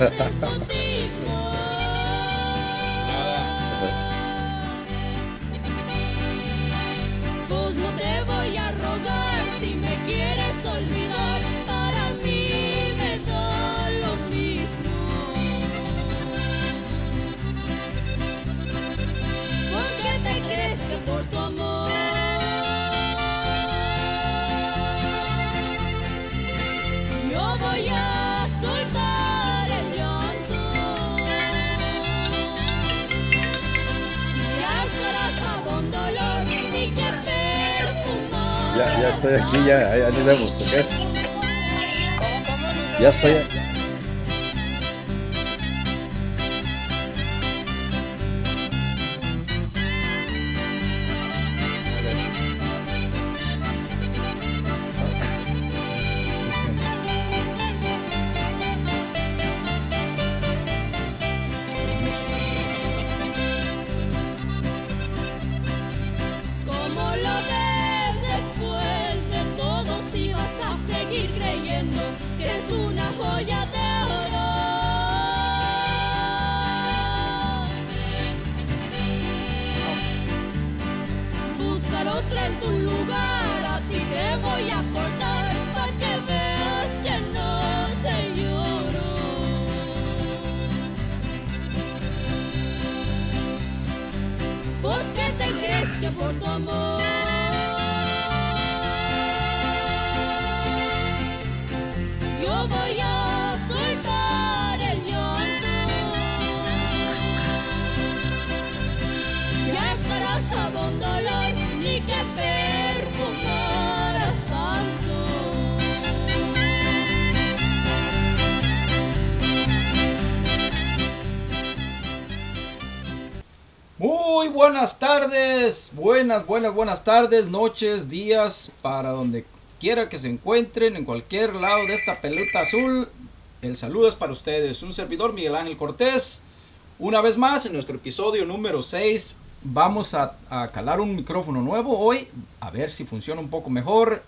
Ha ha ha. Ya, ya nos vemos, ¿ok? Ya estoy. Por tu amor buenas, buenas, buenas tardes, noches, días, para donde quiera que se encuentren, en cualquier lado de esta pelota azul. El saludo es para ustedes, un servidor Miguel Ángel Cortés. Una vez más, en nuestro episodio número 6, vamos a, a calar un micrófono nuevo hoy, a ver si funciona un poco mejor.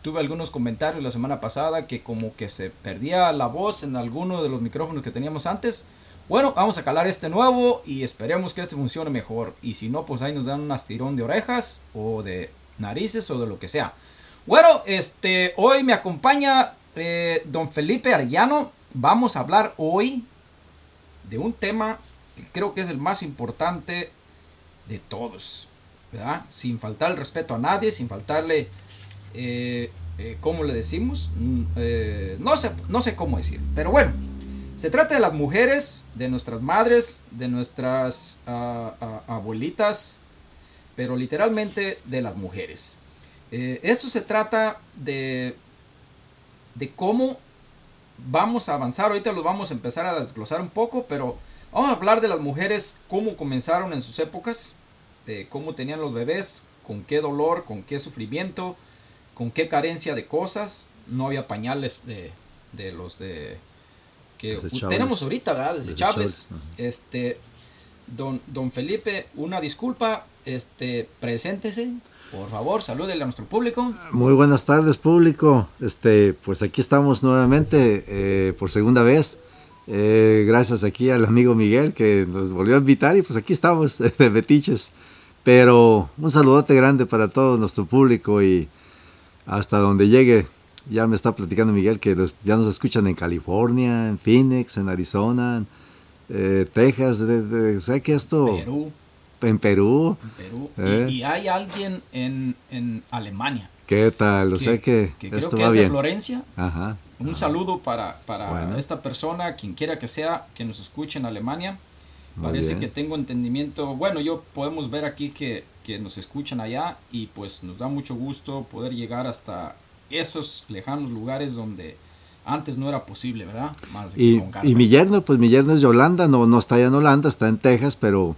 Tuve algunos comentarios la semana pasada que como que se perdía la voz en alguno de los micrófonos que teníamos antes. Bueno, vamos a calar este nuevo y esperemos que este funcione mejor. Y si no, pues ahí nos dan un astirón de orejas o de narices o de lo que sea. Bueno, este, hoy me acompaña eh, don Felipe Arellano. Vamos a hablar hoy de un tema que creo que es el más importante de todos. ¿verdad? Sin faltar el respeto a nadie, sin faltarle, eh, eh, ¿cómo le decimos? Mm, eh, no, sé, no sé cómo decir. Pero bueno, se trata de las mujeres, de nuestras madres, de nuestras ah, ah, abuelitas, pero literalmente de las mujeres. Eh, esto se trata de, de cómo vamos a avanzar. Ahorita los vamos a empezar a desglosar un poco, pero vamos a hablar de las mujeres, cómo comenzaron en sus épocas, de cómo tenían los bebés, con qué dolor, con qué sufrimiento, con qué carencia de cosas. No había pañales de, de los de que tenemos ahorita, ¿verdad? Desechables, ajá. Este, don, don Felipe, una disculpa, este, preséntese, por favor, salúdele a nuestro público. Muy buenas tardes, público. Este, pues aquí estamos nuevamente eh, por segunda vez. Eh, gracias aquí al amigo Miguel que nos volvió a invitar y pues aquí estamos de Betiches. Pero un saludote grande para todo nuestro público y hasta donde llegue. Ya me está platicando Miguel que los- ya nos escuchan en California, en Phoenix, en Arizona, en eh, Texas. de- de- sé que esto Perú, en Perú. en Perú. Eh. Y, y hay alguien en, en Alemania. ¿Qué tal? O sea que, esto que va es de bien. Florencia. Ajá. Un saludo para, para Bueno. esta persona, quien quiera que sea, que nos escuche en Alemania. Muy Parece bien. que tengo entendimiento. Bueno, yo podemos ver aquí que, que nos escuchan allá y pues nos da mucho gusto poder llegar hasta esos lejanos lugares donde antes no era posible, ¿verdad? Más y mi yerno, pues mi yerno es de Holanda, no, no está allá en Holanda, está en Texas, pero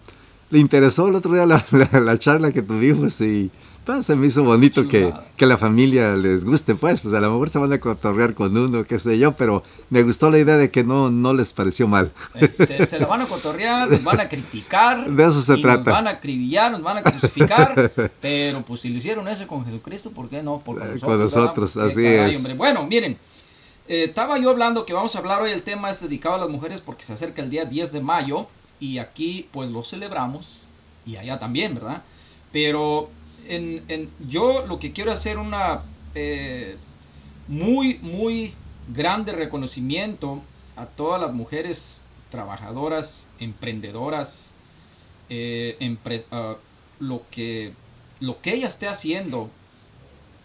le interesó el otro día la, la- la charla que tuvimos y pues, se me hizo bonito que, que la familia les guste, pues, pues a lo mejor se van a cotorrear con uno, qué sé yo, pero me gustó la idea de que no, no les pareció mal. Eh, se, se la van a cotorrear, nos van a criticar. De eso se y trata. Nos van a acribillar, nos van a crucificar. pero pues si lo hicieron eso con Jesucristo, ¿por qué no? Por Eh, nosotros, con ¿verdad? nosotros, así caray, es. hombre. Bueno, miren. Eh, estaba yo hablando que vamos a hablar hoy, el tema es dedicado a las mujeres porque se acerca el día 10 de mayo y aquí pues lo celebramos y allá también, ¿verdad? Pero en, yo lo que quiero hacer una eh, muy, muy grande reconocimiento a todas las mujeres trabajadoras, emprendedoras, eh, ah, lo, que, lo que ella esté haciendo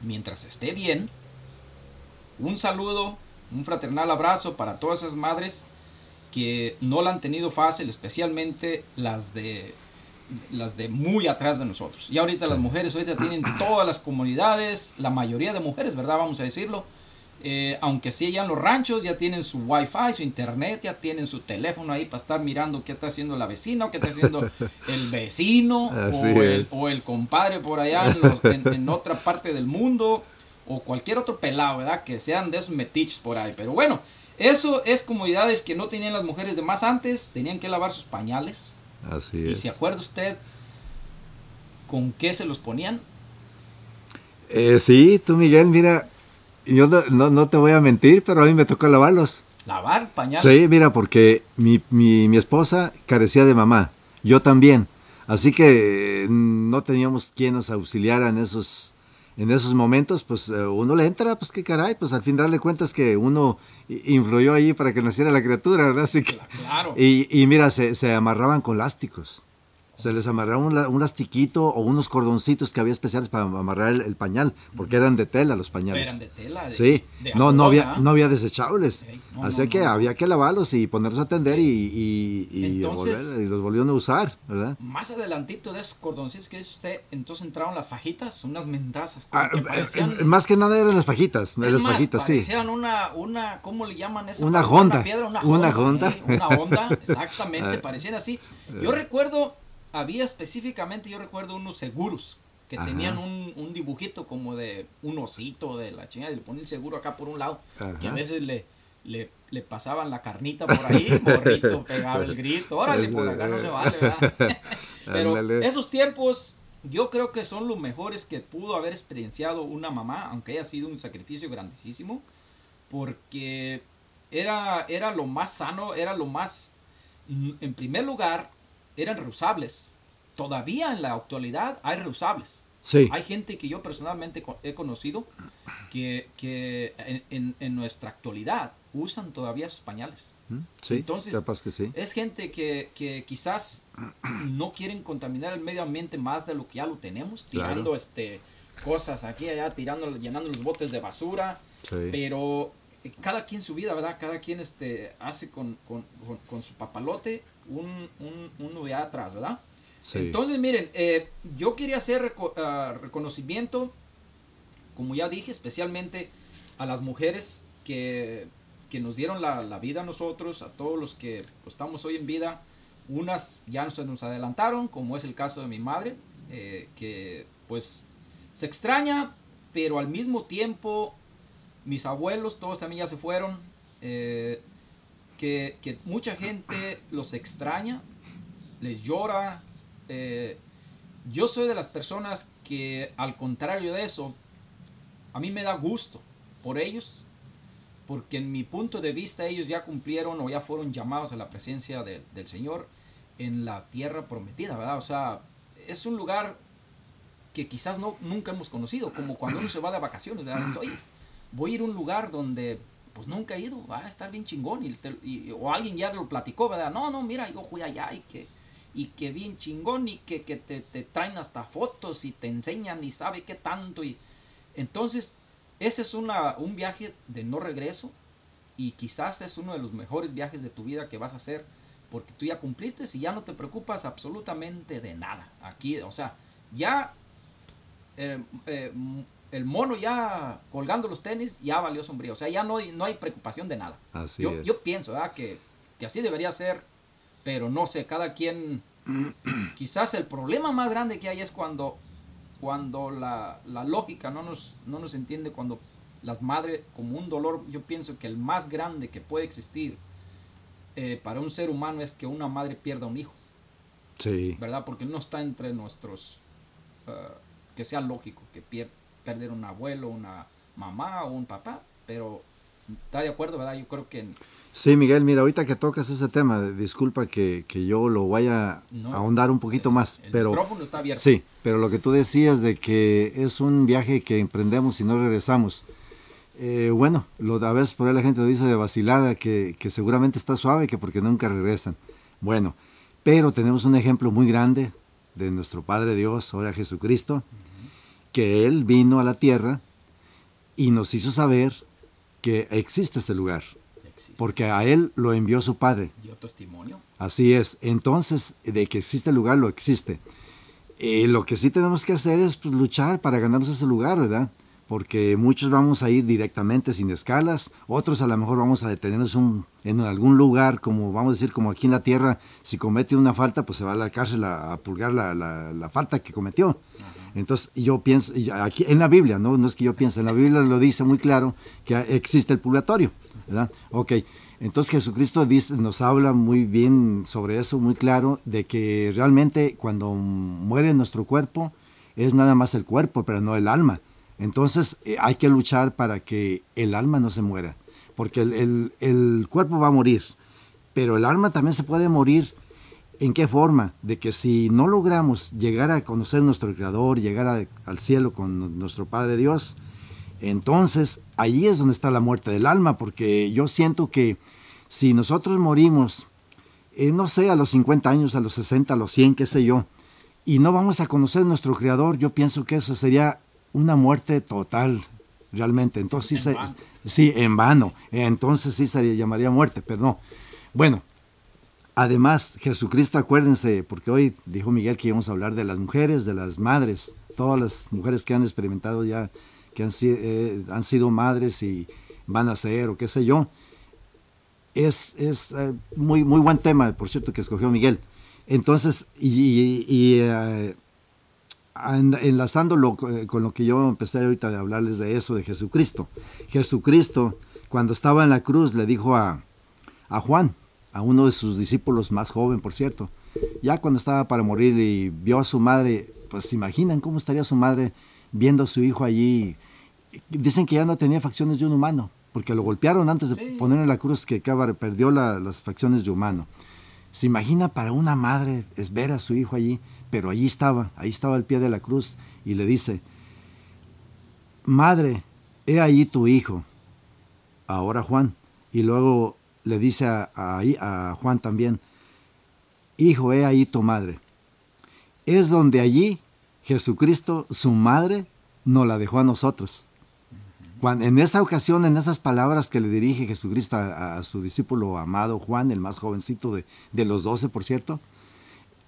mientras esté bien. Un saludo, un fraternal abrazo para todas esas madres que no la han tenido fácil, especialmente las de las de muy atrás de nosotros. Y ahorita las mujeres ahorita tienen todas las comunidades, la mayoría de mujeres, ¿verdad? Vamos a decirlo. Eh, aunque sí ya en los ranchos ya tienen su wifi, su internet, ya tienen su teléfono ahí para estar mirando qué está haciendo la vecina o qué está haciendo el vecino o el, es. o el compadre por allá en, los- en- en otra parte del mundo o cualquier otro pelado, ¿verdad? Que sean de esos metiches por ahí. Pero bueno, eso es comodidades que no tenían las mujeres de más antes, tenían que lavar sus pañales. Así ¿Y es. se acuerda usted con qué se los ponían? Eh, sí, tú Miguel, mira, yo no, no, no te voy a mentir, pero a mí me tocó lavarlos. Lavar pañales. Sí, mira, porque mi, mi, mi esposa carecía de mamá, yo también. Así que eh, no teníamos quien nos auxiliara en esos, en esos momentos, pues eh, uno le entra, pues qué caray, pues al fin darle cuentas que uno influyó ahí para que naciera la criatura, ¿verdad? Así que, Claro. y, y mira, se, se amarraban con lásticos. Se les amarraba un, un lastiquito o unos cordoncitos que había especiales para amarrar el, el pañal, porque eran de tela los pañales. Eran de tela. de- Sí, de no, no había, no había desechables. No, Así no, que no. había que lavarlos y ponerlos a atender y, y, y Entonces- volver- y los volvieron a usar, ¿verdad? Más adelantito de esos cordoncitos que dice usted, entonces entraron las fajitas, unas mentazas. Ah, que eh, parecían, eh, más que nada eran las fajitas, las más, fajitas, sí. una, una, ¿cómo le llaman esa? Una Parecía honda, piedra, una una honda. honda. ¿eh? Una onda, exactamente, Ah. parecían así. Yo recuerdo, había específicamente, yo recuerdo unos seguros que Ajá. tenían un, un dibujito como de un osito de la chingada y le ponían el seguro acá por un lado, que a Ajá. veces le, le, le pasaban la carnita por ahí, morrito, pegaba el grito, órale, por acá no se vale, ¿verdad? Pero Ándale. esos tiempos yo creo que son los mejores que pudo haber experienciado una mamá, aunque haya sido un sacrificio grandísimo, porque era, era lo más sano, era lo más, en primer lugar, eran reusables. Todavía en la actualidad hay reusables. Sí, Hay gente que yo personalmente he conocido que, que en, en- en nuestra actualidad usan todavía sus pañales. ¿Mm? sí, entonces- capaz que sí. Es gente que, que quizás no quieren contaminar el medio ambiente más de lo que ya lo tenemos, Claro. tirando este cosas aquí y allá, tirando, llenando los botes de basura, Sí. pero eh, cada quien su vida, ¿verdad? Cada quien este, hace con, con- con- con su papalote un, un, atrás, ¿verdad? sí. Entonces, miren, eh, yo quería hacer reco- ah, reconocimiento, como ya dije, especialmente a las mujeres que, que nos dieron la, la vida a nosotros, a todos los que pues, estamos hoy en vida. Unas ya se nos adelantaron, como es el caso de mi madre, eh, que pues se extraña, pero al mismo tiempo mis abuelos, todos también ya se fueron. eh, que, mucha gente los extraña, les llora. eh, yo soy de las personas que, al contrario de eso, a mí me da gusto por ellos, porque en mi punto de vista ellos ya cumplieron o ya fueron llamados a la presencia de- del Señor en la tierra prometida, ¿verdad? O sea, es un lugar que quizás no, nunca hemos conocido, como cuando uno se va de vacaciones, ¿verdad? Oye, voy a ir a un lugar donde pues nunca he ido, va a estar bien chingón, y, o alguien ya lo platicó, ¿verdad? No, no, mira, yo fui allá y que, y que bien chingón, y que, que te, te traen hasta fotos y te enseñan y sabe qué tanto, y entonces ese es un viaje de no regreso, y quizás es uno de los mejores viajes de tu vida que vas a hacer, porque tú ya cumpliste y ya no te preocupas absolutamente de nada. Aquí, o sea, ya eh, eh, el mono ya colgando los tenis ya valió sombrío. O sea, ya no hay, no hay preocupación de nada. Así yo, es. yo pienso ¿verdad? Que, que así debería ser, pero no sé, cada quien... quizás el problema más grande que hay es cuando, cuando la, la lógica no nos, no nos entiende, cuando las madres, como un dolor, yo pienso que el más grande que puede existir eh, para un ser humano es que una madre pierda un hijo. Sí, ¿verdad? Porque no está entre nuestros, ah, que sea lógico que pier- perder un abuelo, una mamá o un papá, pero está de acuerdo, ¿verdad? Yo creo que Sí, Miguel, mira, ahorita que tocas ese tema, disculpa que, que yo lo vaya No, a ahondar un poquito el- más, el pero micrófono está abierto. sí, pero lo que tú decías de que es un viaje que emprendemos y no regresamos. Eh, bueno, lo, a veces por ahí la gente dice de vacilada que, que seguramente está suave, que porque nunca regresan. Bueno, pero tenemos un ejemplo muy grande de nuestro Padre Dios, ahora Jesucristo, que Él vino a la tierra y nos hizo saber que existe este lugar, existe. porque a Él lo envió su Padre. dio testimonio. Así es. Entonces, de que existe el lugar, lo existe. Eh, lo que sí tenemos que hacer es pues, luchar para ganarnos ese lugar, ¿verdad? Porque muchos vamos a ir directamente sin escalas, otros a lo mejor vamos a detenernos un- en algún lugar, como vamos a decir, como aquí en la tierra, si comete una falta, pues se va a la cárcel a, la, la- la falta que cometió. Entonces yo pienso, aquí en la Biblia, ¿no? no es que yo piense, en la Biblia lo dice muy claro que existe el purgatorio, ¿verdad? Ok, entonces Jesucristo dice, nos habla muy bien sobre eso, muy claro, de que realmente cuando muere nuestro cuerpo es nada más el cuerpo, pero no el alma. Entonces eh, hay que luchar para que el alma no se muera, porque el, el- el cuerpo va a morir, pero el alma también se puede morir ¿En qué forma? De que si no logramos llegar a conocer nuestro Creador, llegar a- al cielo con nuestro Padre Dios, entonces ahí es donde está la muerte del alma, porque yo siento que si nosotros morimos, eh, no sé, a los 50 años, a los 60, a los 100, qué sé yo, y no vamos a conocer nuestro Creador, yo pienso que eso sería una muerte total, realmente. Entonces sí, En se- vano. sí, en vano. Entonces sí se llamaría muerte, pero no. Bueno, Además, Jesucristo, acuérdense, porque hoy dijo Miguel que íbamos a hablar de las mujeres, de las madres, todas las mujeres que han experimentado ya, que han, eh, sido madres y van a ser o qué sé yo. Es, es eh, muy, muy buen tema, por cierto, que escogió Miguel. Entonces, y, eh, en- enlazándolo co- con lo que yo empecé ahorita de hablarles de eso, de Jesucristo. Jesucristo, cuando estaba en la cruz, le dijo a, a Juan, a uno de sus discípulos más joven, por cierto, ya cuando estaba para morir y vio a su madre, pues se imaginan cómo estaría su madre viendo a su hijo allí. Dicen que ya no tenía facciones de un humano, porque lo golpearon antes de Sí. poner en la cruz que Cávar perdió la- las facciones de humano. Se imagina para una madre es ver a su hijo allí, pero allí estaba, ahí estaba al pie de la cruz y le dice, Madre, he allí tu hijo, ahora Juan. Y luego le dice a, Juan también, Hijo, he ahí tu madre. Es donde allí Jesucristo, su madre, nos la dejó a nosotros. Cuan- en esa ocasión, en esas palabras que le dirige Jesucristo a, su discípulo amado Juan, el más jovencito de, de los doce, por cierto,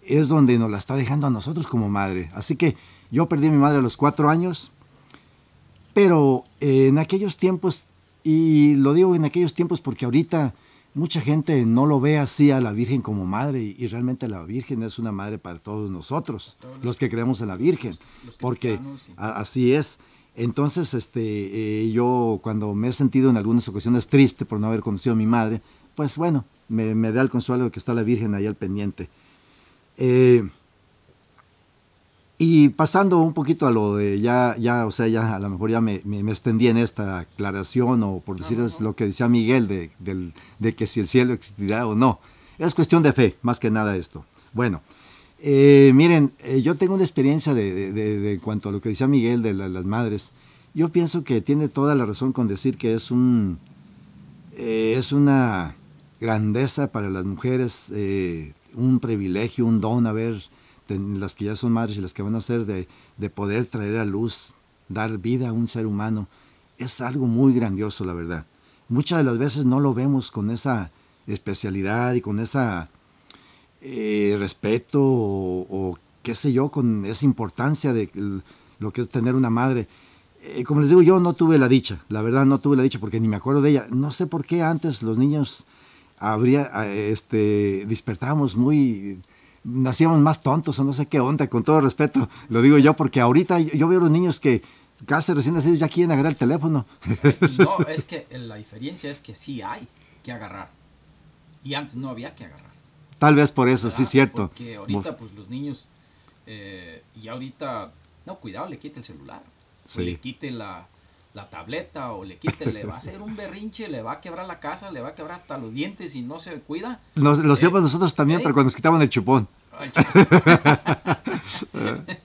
es donde nos la está dejando a nosotros como madre. Así que yo perdí mi madre a los cuatro años, pero en aquellos tiempos, y lo digo en aquellos tiempos porque ahorita mucha gente no lo ve así a la Virgen como madre, y, y realmente la Virgen es una madre para todos nosotros, Todos los que creemos en la Virgen, porque cristianos, sí. a- así es. Entonces, este, eh, yo cuando me he sentido en algunas ocasiones triste por no haber conocido a mi madre, pues bueno, me, me da el consuelo de que está la Virgen ahí al pendiente. Eh, y pasando un poquito a lo de ya, ya, o sea, ya a lo mejor ya me, me- me extendí en esta aclaración o por decir es lo que decía Miguel de, de que si el cielo existirá o no. Es cuestión de fe, más que nada esto. Bueno, eh, miren, eh, yo tengo una experiencia de, de- cuanto a lo que decía Miguel de la- las madres. Yo pienso que tiene toda la razón con decir que es un eh, es una grandeza para las mujeres, eh, un privilegio, un don haber las que ya son madres y las que van a ser de, de poder traer a luz, dar vida a un ser humano. Es algo muy grandioso, la verdad. Muchas de las veces no lo vemos con esa especialidad y con esa eh, respeto o, o qué sé yo, con esa importancia de lo que es tener una madre. Eh, como les digo, yo no tuve la dicha, la verdad no tuve la dicha porque ni me acuerdo de ella. No sé por qué antes los niños habría, eh, este, despertábamos muy, nacíamos más tontos o no sé qué onda, con todo respeto, lo digo yo porque ahorita yo, veo a los niños que casi recién nacidos ya quieren agarrar el teléfono. No, es que la diferencia es que sí hay que agarrar. Y antes no había que agarrar. Tal vez por eso, sí, ¿verdad? cierto. Porque ahorita, pues los niños, eh, y ahorita, no, cuidado, le quite el celular. O le quite la, la tableta o le quite, le va a hacer un berrinche, le va a quebrar la casa, le va a quebrar hasta los dientes y no se cuida. Nos- lo Eh, hacíamos nosotros también, ¿eh? pero cuando nos quitaban el chupón.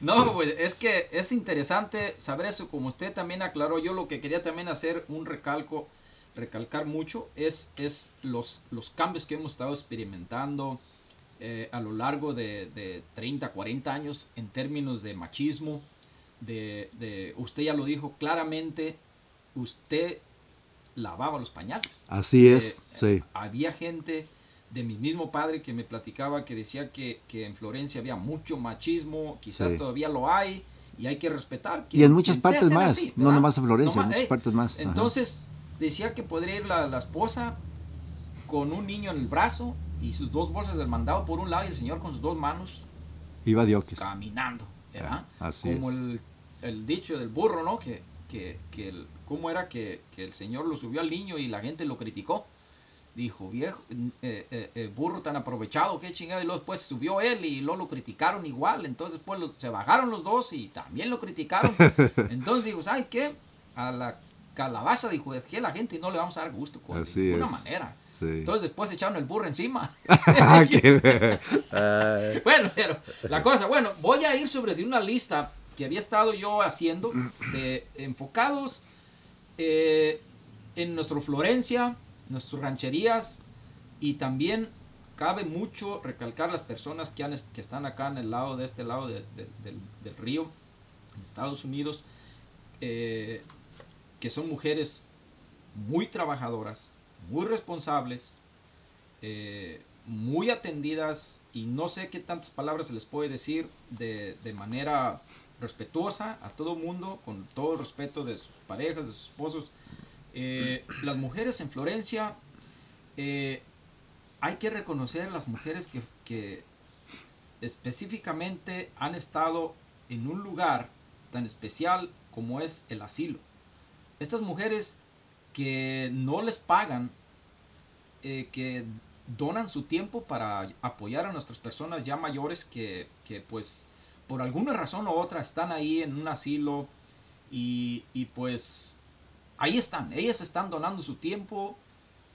No, pues es que es interesante saber eso, como usted también aclaró, yo lo que quería también hacer un recalco, recalcar mucho, es, es los, los cambios que hemos estado experimentando eh, a lo largo de, de 30, 40 años en términos de machismo, de, de, usted ya lo dijo claramente, usted lavaba los pañales. Así es, Eh, sí. Había gente de mi mismo padre que me platicaba que decía que, que en Florencia había mucho machismo, quizás Sí. todavía lo hay y hay que respetar. Y en muchas partes más, así, no nomás en Florencia, en muchas eh, partes más. ajá. Entonces decía que podría ir la, la esposa con un niño en el brazo y sus dos bolsas del mandado por un lado y el señor con sus dos manos Iba Diokis. caminando, ¿verdad? Así Como es. el, el dicho del burro, ¿no? Que, que, que el, ¿cómo era que, que el señor lo subió al niño y la gente lo criticó? Dijo, viejo, eh, eh, eh, burro tan aprovechado, qué chingado. Y luego después subió él y luego lo criticaron igual. Entonces después lo- se bajaron los dos y también lo criticaron. Entonces dijo, ¿sabes qué? A la calabaza, dijo, es que la gente no le vamos a dar gusto, cuate, Así de ninguna es. manera. Sí. Entonces después echaron el burro encima. Bueno, pero la cosa, bueno, voy a ir sobre de una lista que había estado yo haciendo de enfocados eh, en nuestro Florencia, nuestras rancherías y también cabe mucho recalcar las personas que, han, que están acá en el lado de este lado de- de- del, del río, en Estados Unidos, eh, que son mujeres muy trabajadoras, muy responsables, eh, muy atendidas y no sé qué tantas palabras se les puede decir de, de manera respetuosa a todo mundo, con todo el respeto de sus parejas, de sus esposos. Eh, las mujeres en Florencia, eh, hay que reconocer las mujeres que, que específicamente han estado en un lugar tan especial como es el asilo. Estas mujeres que no les pagan, eh, que donan su tiempo para apoyar a nuestras personas ya mayores que, que, pues por alguna razón u otra están ahí en un asilo y, y, pues ahí están, ellas están donando su tiempo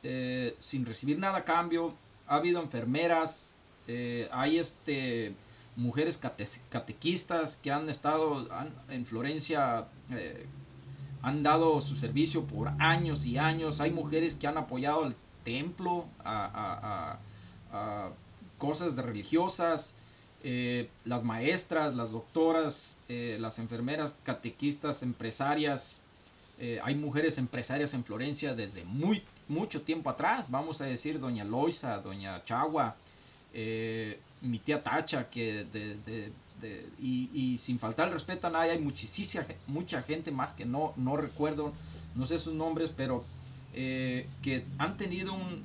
eh, sin recibir nada a cambio. Ha habido enfermeras, eh, hay este mujeres cate catequistas que han estado en Florencia han dado su servicio por años y años. Hay mujeres que han apoyado al templo, a, a, a, cosas de religiosas. Eh, las maestras, las doctoras, eh, las enfermeras, catequistas, empresarias. Eh, hay mujeres empresarias en Florencia desde muy mucho tiempo atrás. Vamos a decir doña Loisa, doña Chagua, mi tía Tacha, que de, de, de, y, y, sin faltar el respeto a nadie, hay muchísima, mucha gente más que no, no recuerdo, no sé sus nombres, pero eh, que han tenido un,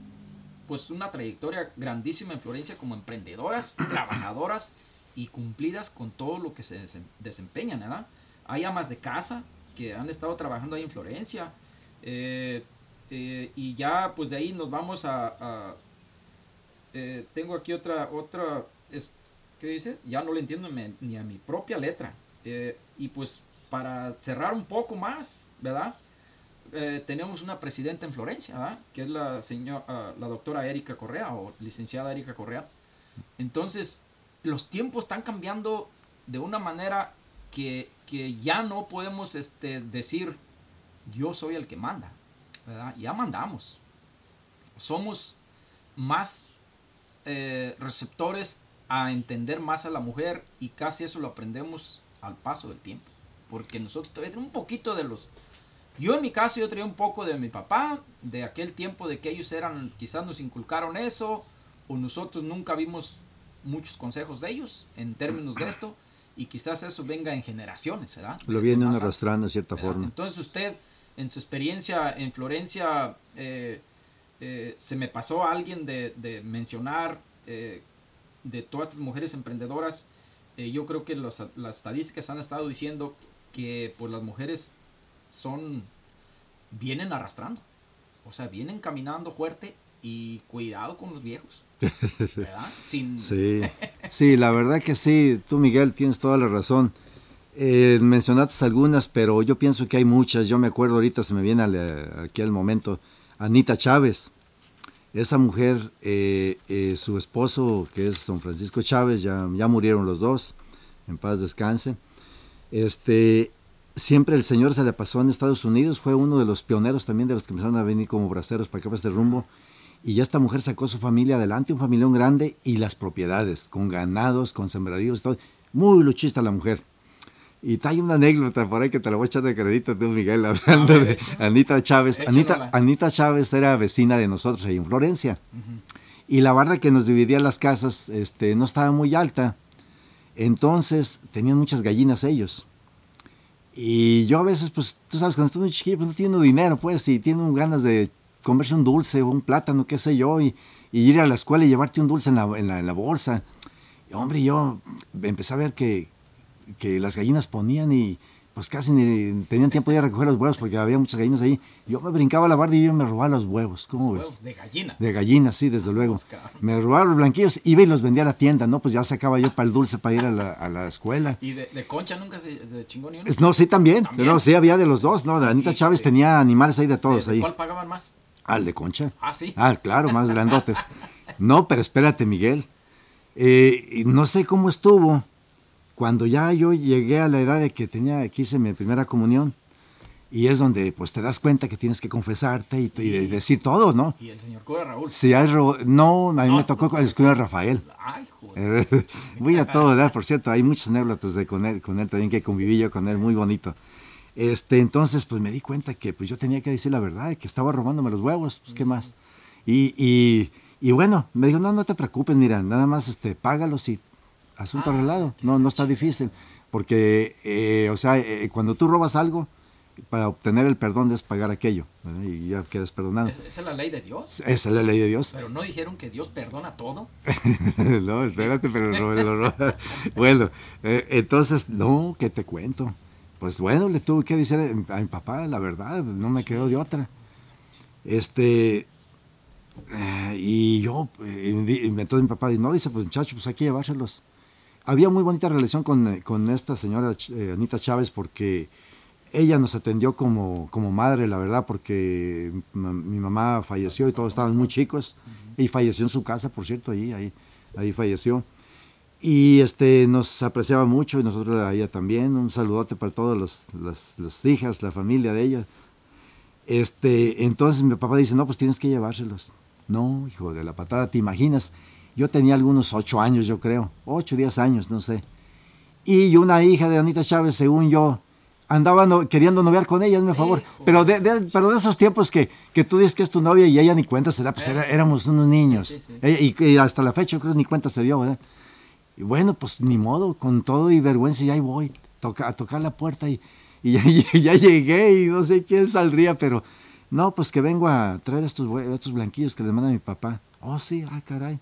pues una trayectoria grandísima en Florencia como emprendedoras, trabajadoras y cumplidas con todo lo que se desempeñan, ¿verdad? Hay amas de casa que han estado trabajando ahí en Florencia. Eh, eh, y ya pues de ahí nos vamos a... a tengo aquí otra, otra, es, ¿qué dice? Ya no le entiendo ni a mi propia letra. Eh, y pues para cerrar un poco más, ¿verdad? Eh, tenemos una presidenta en Florencia, ¿verdad? que es la, señora, uh, la doctora Erika Correa o licenciada Erika Correa. Entonces, los tiempos están cambiando de una manera que, que ya no podemos este, decir yo soy el que manda, ¿verdad? Ya mandamos. Somos más eh, receptores a entender más a la mujer y casi eso lo aprendemos al paso del tiempo. Porque nosotros todavía tenemos un poquito de los... Yo en mi caso yo traía un poco de mi papá, de aquel tiempo de que ellos eran, quizás nos inculcaron eso, o nosotros nunca vimos muchos consejos de ellos en términos de esto, y quizás eso venga en generaciones, ¿verdad? Lo viene uno arrastrando de cierta ¿verdad? forma. Entonces usted, en su experiencia en Florencia, eh, eh, se me pasó a alguien de, de mencionar eh, de todas estas mujeres emprendedoras, eh, yo creo que los, las estadísticas han estado diciendo que pues las mujeres son, vienen arrastrando, o sea, vienen caminando fuerte y cuidado con los viejos. ¿verdad? Sin... Sí, sí, la verdad que sí, tú Miguel tienes toda la razón. Eh, mencionaste algunas, pero yo pienso que hay muchas. Yo me acuerdo ahorita, se me viene al- aquí al momento, Anita Chávez. Esa mujer, eh, eh, su esposo, que es don Francisco Chávez, ya, ya murieron los dos, en paz descansen. Este, siempre el señor se le pasó en Estados Unidos, fue uno de los pioneros también de los que empezaron a venir como braceros para acá, para este rumbo. Y ya esta mujer sacó su familia adelante, un familión grande y las propiedades, con ganados, con sembradíos, todo. Muy luchista la mujer. Y hay una anécdota por ahí que te la voy a echar de crédito tú, Miguel, hablando ver, de. Anita Chávez. Anita. Anita Chávez era vecina de nosotros ahí en Florencia. Y la barda que nos dividía las casas este, no estaba muy alta. Entonces tenían muchas gallinas ellos. Y yo a veces, pues, tú sabes, cuando estás muy chiquillo, pues no tiene dinero, pues, y tiene ganas de comerse un dulce o un plátano, qué sé yo, y, y ir a la escuela y llevarte un dulce en la, en la, en la bolsa. Y, hombre, yo empecé a ver que, que las gallinas ponían y pues casi ni tenían tiempo de ir a recoger los huevos porque había muchas gallinas ahí. Yo me brincaba la barda y yo me robaba los huevos, ¿cómo ves? Huevos de gallina. De gallinas, sí, desde luego. cabrón. Me robaba los blanquillos, iba y los vendía a la tienda, ¿no? Pues ya sacaba yo para el dulce para ir a la, a la escuela. Y de, de concha nunca se de chingó ni uno. No, sí, también. ¿También? No, sí, había de los dos, ¿no? De Anita Chávez tenía animales ahí de todos ¿De- ahí. ¿Cuál pagaban más? Al de Concha. Ah, sí. Ah, claro, más grandotes. No, pero espérate, Miguel. Eh, no sé cómo estuvo cuando ya yo llegué a la edad de que tenía, que hice mi primera comunión. Y es donde pues te das cuenta que tienes que confesarte y, y decir todo, ¿no? Y el señor cura Raúl. Si hay no, a mí me No. tocó con el escudo de Rafael. Ay, joder. Voy a todo dar, por cierto, hay muchas anécdotas de con él, con él también que conviví yo con él, muy bonito. Este, entonces, pues me di cuenta que pues yo tenía que decir la verdad, que estaba robándome los huevos, pues qué más. Y, y, y bueno, me dijo, no, no te preocupes, mira, nada más este, págalos y asunto Ah, arreglado. No, no está difícil, porque, eh, o sea, eh, cuando tú robas algo, para obtener el perdón debes pagar aquello, ¿verdad? y ya quedas perdonado. Es- Esa es la ley de Dios. Esa es la ley de Dios. Pero no dijeron que Dios perdona todo. no, espérate, pero no, lo- lo- bueno, eh, entonces, no, ¿qué te cuento? Pues bueno, le tuve que decir a mi papá la verdad, no me quedó de otra. Este, eh, y yo, entonces mi papá dice, no, dice, pues muchacho, pues hay que llevárselos. Había muy bonita relación con, eh, con esta señora eh, Anita Chávez porque ella nos atendió como, como madre, la verdad, porque ma- mi mamá falleció y todos estaban muy chicos. Y falleció en su casa, por cierto, ahí, ahí, ahí falleció. Y este, nos apreciaba mucho y nosotros a ella también. Un saludote para todas las hijas, la familia de ella. Este, entonces mi papá dice, no, pues tienes que llevárselos. No, hijo de la patada, ¿te imaginas? Yo tenía algunos ocho años, yo creo. Ocho, diez años, no sé. Y una hija de Anita Chávez, según yo, andaba no- queriendo noviar con ella, hazme favor. Hijo. Pero de, de- pero de esos tiempos que, que tú dices que es tu novia y ella ni cuenta se da, pues era- éramos unos niños. Sí, sí. Ella- y, y hasta la fecha yo creo ni cuenta se dio, ¿verdad? Y bueno, pues ni modo, con todo y vergüenza, y ahí voy toca, a tocar la puerta y, y ya, ya llegué y no sé quién saldría, pero no, pues que vengo a traer estos, estos blanquillos que le manda mi papá. Oh, sí, ah, caray.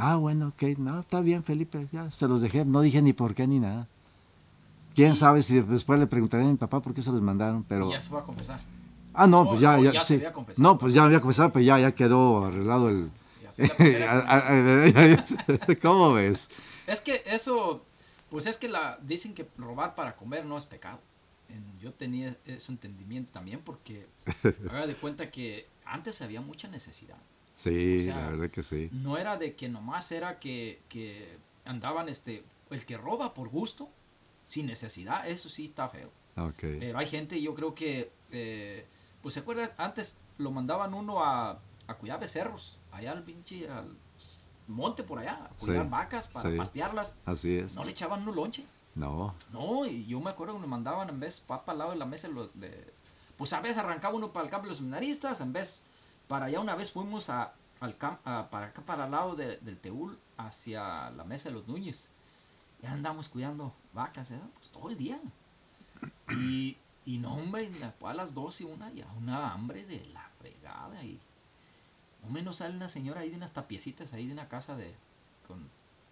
Ah, bueno, ok, no, está bien, Felipe, ya se los dejé, no dije ni por qué ni nada. Quién sabe si después le preguntaré a mi papá por qué se los mandaron, pero... Y ya se va a confesar. Ah, no, Oh, pues ya, oh, ya, ya se sí. había confesado. No, pues ya había confesado, pero ya, ya quedó arreglado el... ¿Cómo ves? Es que eso, pues es que la dicen que robar para comer no es pecado. Yo tenía ese entendimiento también porque haga de cuenta que antes había mucha necesidad. Sí, O sea, la verdad que sí. No era de que nomás era que, que andaban este, el que roba por gusto, sin necesidad, eso sí está feo. Ok. Pero hay gente, yo creo que, eh, pues se acuerda, antes lo mandaban uno a, a cuidar becerros, allá al pinche, al monte por allá, a cuidar Sí, vacas para sí. pastearlas. Así es. No le echaban un lonche. No. No, y yo me acuerdo que me mandaban en vez, para al lado de la mesa, los de, pues a veces arrancaba uno para el campo de los seminaristas, en vez, para allá una vez fuimos a, al a- para acá, para el lado de- del Teúl, hacia la mesa de los Núñez. Ya andamos cuidando vacas, ¿eh? pues todo el día. Y, y no, hombre, a las 12 y una, ya una hambre de la fregada. Y no menos sale una señora ahí de unas tapiecitas ahí de una casa de, con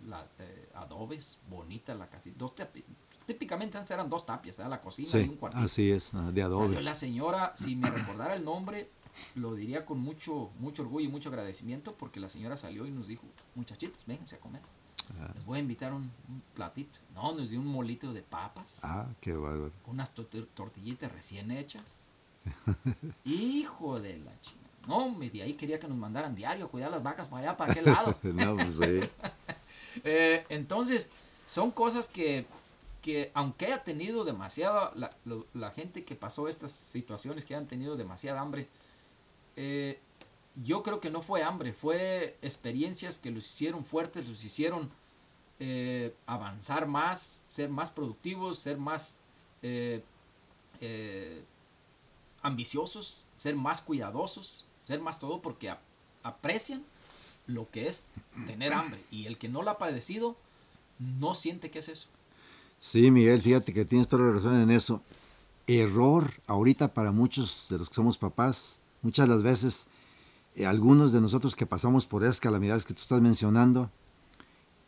la, eh, adobes, bonita la casita. Dos tapi- típicamente antes eran dos tapias, ¿eh? la cocina y un cuartito. así es, ah, de Salió adobe. la señora, si me recordara el nombre, lo diría con mucho, mucho orgullo y mucho agradecimiento porque la señora salió y nos dijo, muchachitos, vénganse a comer. Les voy a invitar un, un platito. No, nos dio un molito de papas. Ah, qué bárbaro. Unas to- tortillitas recién hechas. Hijo de la china. No, me de ahí quería que nos mandaran diario a cuidar las vacas para allá, para aquel lado. no, pues sí. Eh, entonces, son cosas que, que aunque haya tenido demasiada, la gente que pasó estas situaciones, que han tenido demasiada hambre, eh, yo creo que no fue hambre, fue experiencias que los hicieron fuertes, los hicieron eh, avanzar más, ser más productivos, ser más eh, ambiciosos, ser más cuidadosos, ser más todo, porque aprecian lo que es tener hambre. Y el que no la ha padecido, no siente que es eso. Sí, Miguel, fíjate que tienes toda la razón en eso. Error ahorita para muchos de los que somos papás, muchas de las veces, eh, algunos de nosotros que pasamos por esas calamidades que tú estás mencionando,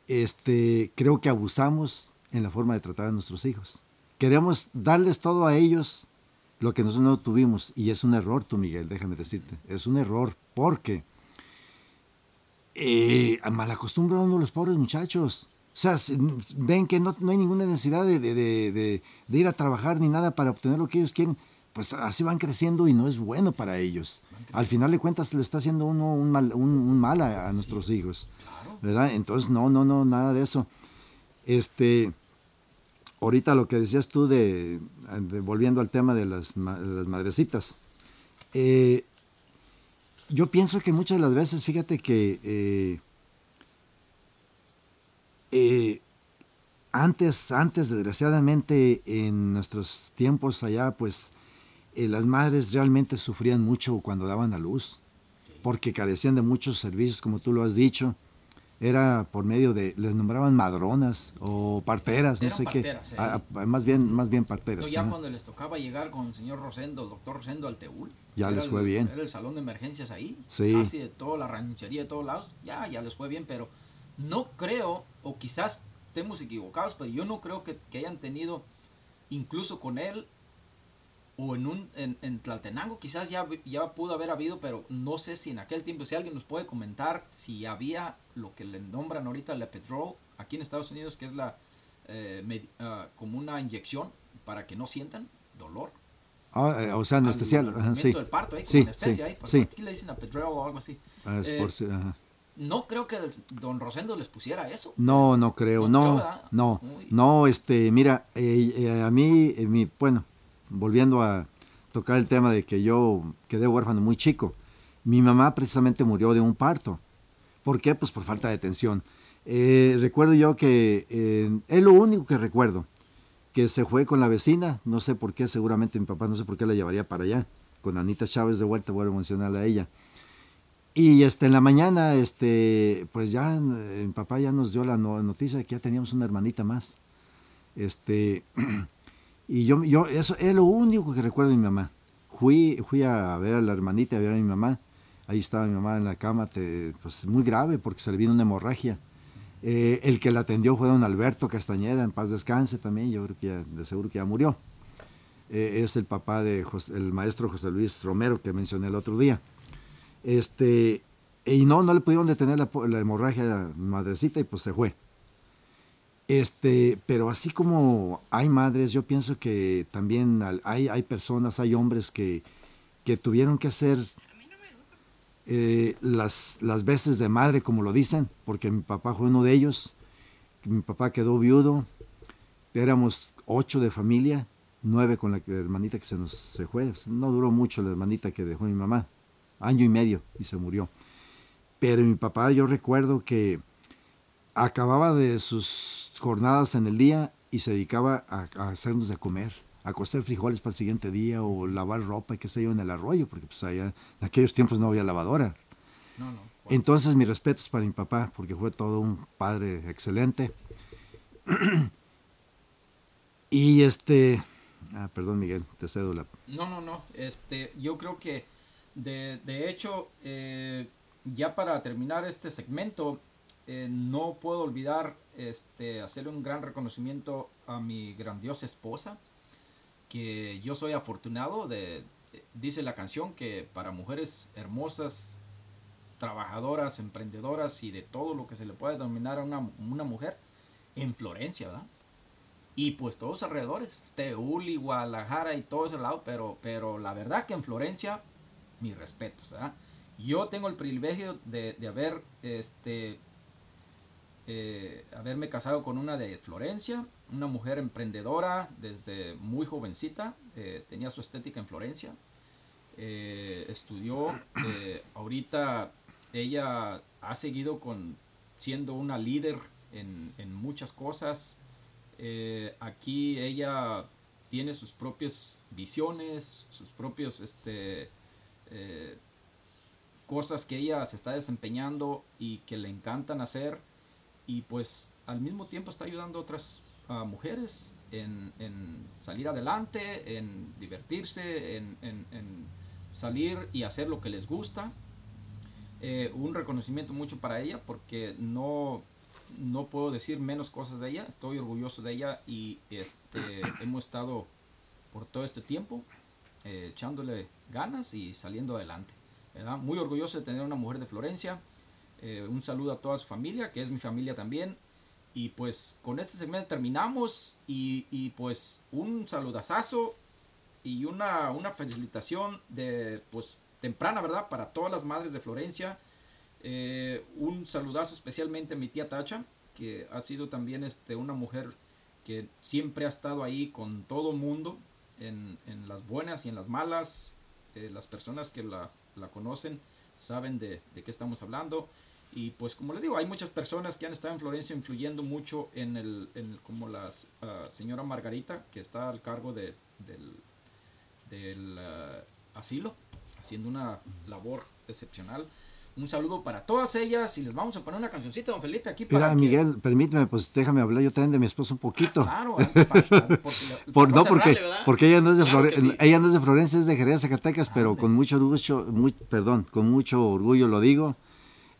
este, creo que abusamos en la forma de tratar a nuestros hijos. Queremos darles todo a ellos lo que nosotros no tuvimos. Y es un error, tú, Miguel, déjame decirte. Es un error porque eh, malacostumbran uno los pobres muchachos. O sea, ven que no, no hay ninguna necesidad de- de ir a trabajar ni nada para obtener lo que ellos quieren. Pues así van creciendo y no es bueno para ellos. Al final de cuentas le está haciendo uno un mal, un, un mal a, a nuestros hijos. ¿Verdad? Entonces, no, no, no, nada de eso. Este, ahorita lo que decías tú de, de- volviendo al tema de las, de las madrecitas. eh, yo pienso que muchas de las veces, fíjate que eh, eh, antes, antes, desgraciadamente, en nuestros tiempos allá, pues eh, las madres realmente sufrían mucho cuando daban a luz, porque carecían de muchos servicios, como tú lo has dicho. Era por medio de, les nombraban madronas o parteras, no sé parteras, qué. eh. Ah, ah, más bien, más bien parteras. No, ya cuando les tocaba llegar con el señor Rosendo, el doctor Rosendo al Teúl. Ya les el- fue bien. Era el salón de emergencias ahí. Sí. Casi de toda la ranchería, de todos lados. Ya, ya les fue bien, pero no creo, o quizás estemos equivocados, pero yo no creo que, que hayan tenido, incluso con él, o en un en, en Tlaltenango quizás ya, ya pudo haber habido, pero no sé si en aquel tiempo, si alguien nos puede comentar si había lo que le nombran ahorita la petrol aquí en Estados Unidos, que es la eh, med- ah, como una inyección para que no sientan dolor. Ah, eh, o sea. Al ajá, momento sí. del parto, Sí, anestesia sí, ahí, sí. aquí le dicen a petrol o algo así. Ah, es Eh, por si- ajá. no creo que el- don Rosendo les pusiera eso. No, no creo, No no, no, este, mira, eh, eh, a mí, eh, mi, bueno, volviendo a tocar el tema de que yo quedé huérfano muy chico, mi mamá precisamente murió de un parto. ¿Por qué? Pues por falta de atención. Eh, recuerdo yo que, eh, es lo único que recuerdo, que se fue con la vecina, no sé por qué, seguramente mi papá no sé por qué la llevaría para allá, con Anita Chávez de vuelta, vuelvo a mencionarla a ella. Y este, en la mañana, este, pues ya eh, mi papá ya nos dio la no- noticia de que ya teníamos una hermanita más. Este, y yo, yo, eso es lo único que recuerdo de mi mamá. Fui, fui a ver a la hermanita, a ver a mi mamá. Ahí estaba mi mamá en la cama, pues muy grave porque se le vino una hemorragia. Eh, el que la atendió fue don Alberto Castañeda, en paz descanse también, yo creo que ya, de seguro que ya murió. Eh, es el papá de Jos- el maestro José Luis Romero que mencioné el otro día. Este, y no, no le pudieron detener la, la hemorragia a la madrecita y pues se fue. Este, pero así como hay madres, yo pienso que también hay, hay personas, hay hombres que, que tuvieron que hacer eh, las, las veces de madre, como lo dicen, porque mi papá fue uno de ellos. Mi papá quedó viudo, éramos ocho de familia, nueve con la hermanita que se nos se fue. No duró mucho la hermanita que dejó mi mamá, año y medio y se murió. Pero mi papá, yo recuerdo que acababa de sus jornadas en el día y se dedicaba a, a hacernos de comer, a cocer frijoles para el siguiente día o lavar ropa, qué sé yo, en el arroyo, porque pues allá en aquellos tiempos no había lavadora. No, no. Entonces, mis respetos para mi papá, porque fue todo un padre excelente. y este. Ah, perdón, Miguel, te cedo la. No, no, no. Este, yo creo que de, de hecho, eh, ya para terminar este segmento, eh, no puedo olvidar este, hacerle un gran reconocimiento a mi grandiosa esposa, que yo soy afortunado de, dice la canción que para mujeres hermosas trabajadoras, emprendedoras y de todo lo que se le puede denominar a una, mujer en Florencia, ¿verdad? Y pues todos alrededores, Teuli, Guadalajara y todo ese lado, pero, pero la verdad que en Florencia, mis respetos, ¿verdad? Yo tengo el privilegio de, de haber, este, eh, haberme casado con una de Florencia, una mujer emprendedora desde muy jovencita, eh, tenía su estética en Florencia, eh, estudió, ahorita ella ha seguido con siendo una líder en, en muchas cosas, aquí ella tiene sus propias visiones, sus propios este, cosas que ella se está desempeñando y que le encantan hacer y pues al mismo tiempo está ayudando a otras ah, mujeres en, en salir adelante, en divertirse, en, en- en salir y hacer lo que les gusta. Eh, un reconocimiento mucho para ella porque no, no puedo decir menos cosas de ella, estoy orgulloso de ella y este, hemos estado por todo este tiempo eh, echándole ganas y saliendo adelante. ¿verdad? Muy orgulloso de tener una mujer de Florencia. Eh, un saludo a toda su familia, que es mi familia también. Y pues con este segmento terminamos y, y pues un saludazazo y una, una felicitación de pues temprana, ¿verdad? Para todas las madres de Florencia. Eh, un saludazo especialmente a mi tía Tacha, que ha sido también este, una mujer que siempre ha estado ahí con todo mundo, en, en las buenas y en las malas. Eh, las personas que la, la conocen saben de, de qué estamos hablando. Y pues como les digo, hay muchas personas que han estado en Florencia influyendo mucho en el, en el- como la ah, señora Margarita, que está al cargo de, del, del ah, asilo, haciendo una labor excepcional. Un saludo para todas ellas y les vamos a poner una cancioncita, don Felipe, aquí para Mira, que- Miguel, permíteme, pues déjame hablar yo también de mi esposa un poquito. Claro, eh, para- para- porque, Por, no, porque, porque ella no es de Claro Flore- que sí. ella no es de Florencia, es de Jerez, Zacatecas, pero con mucho orgullo, muy, perdón, con mucho orgullo lo digo.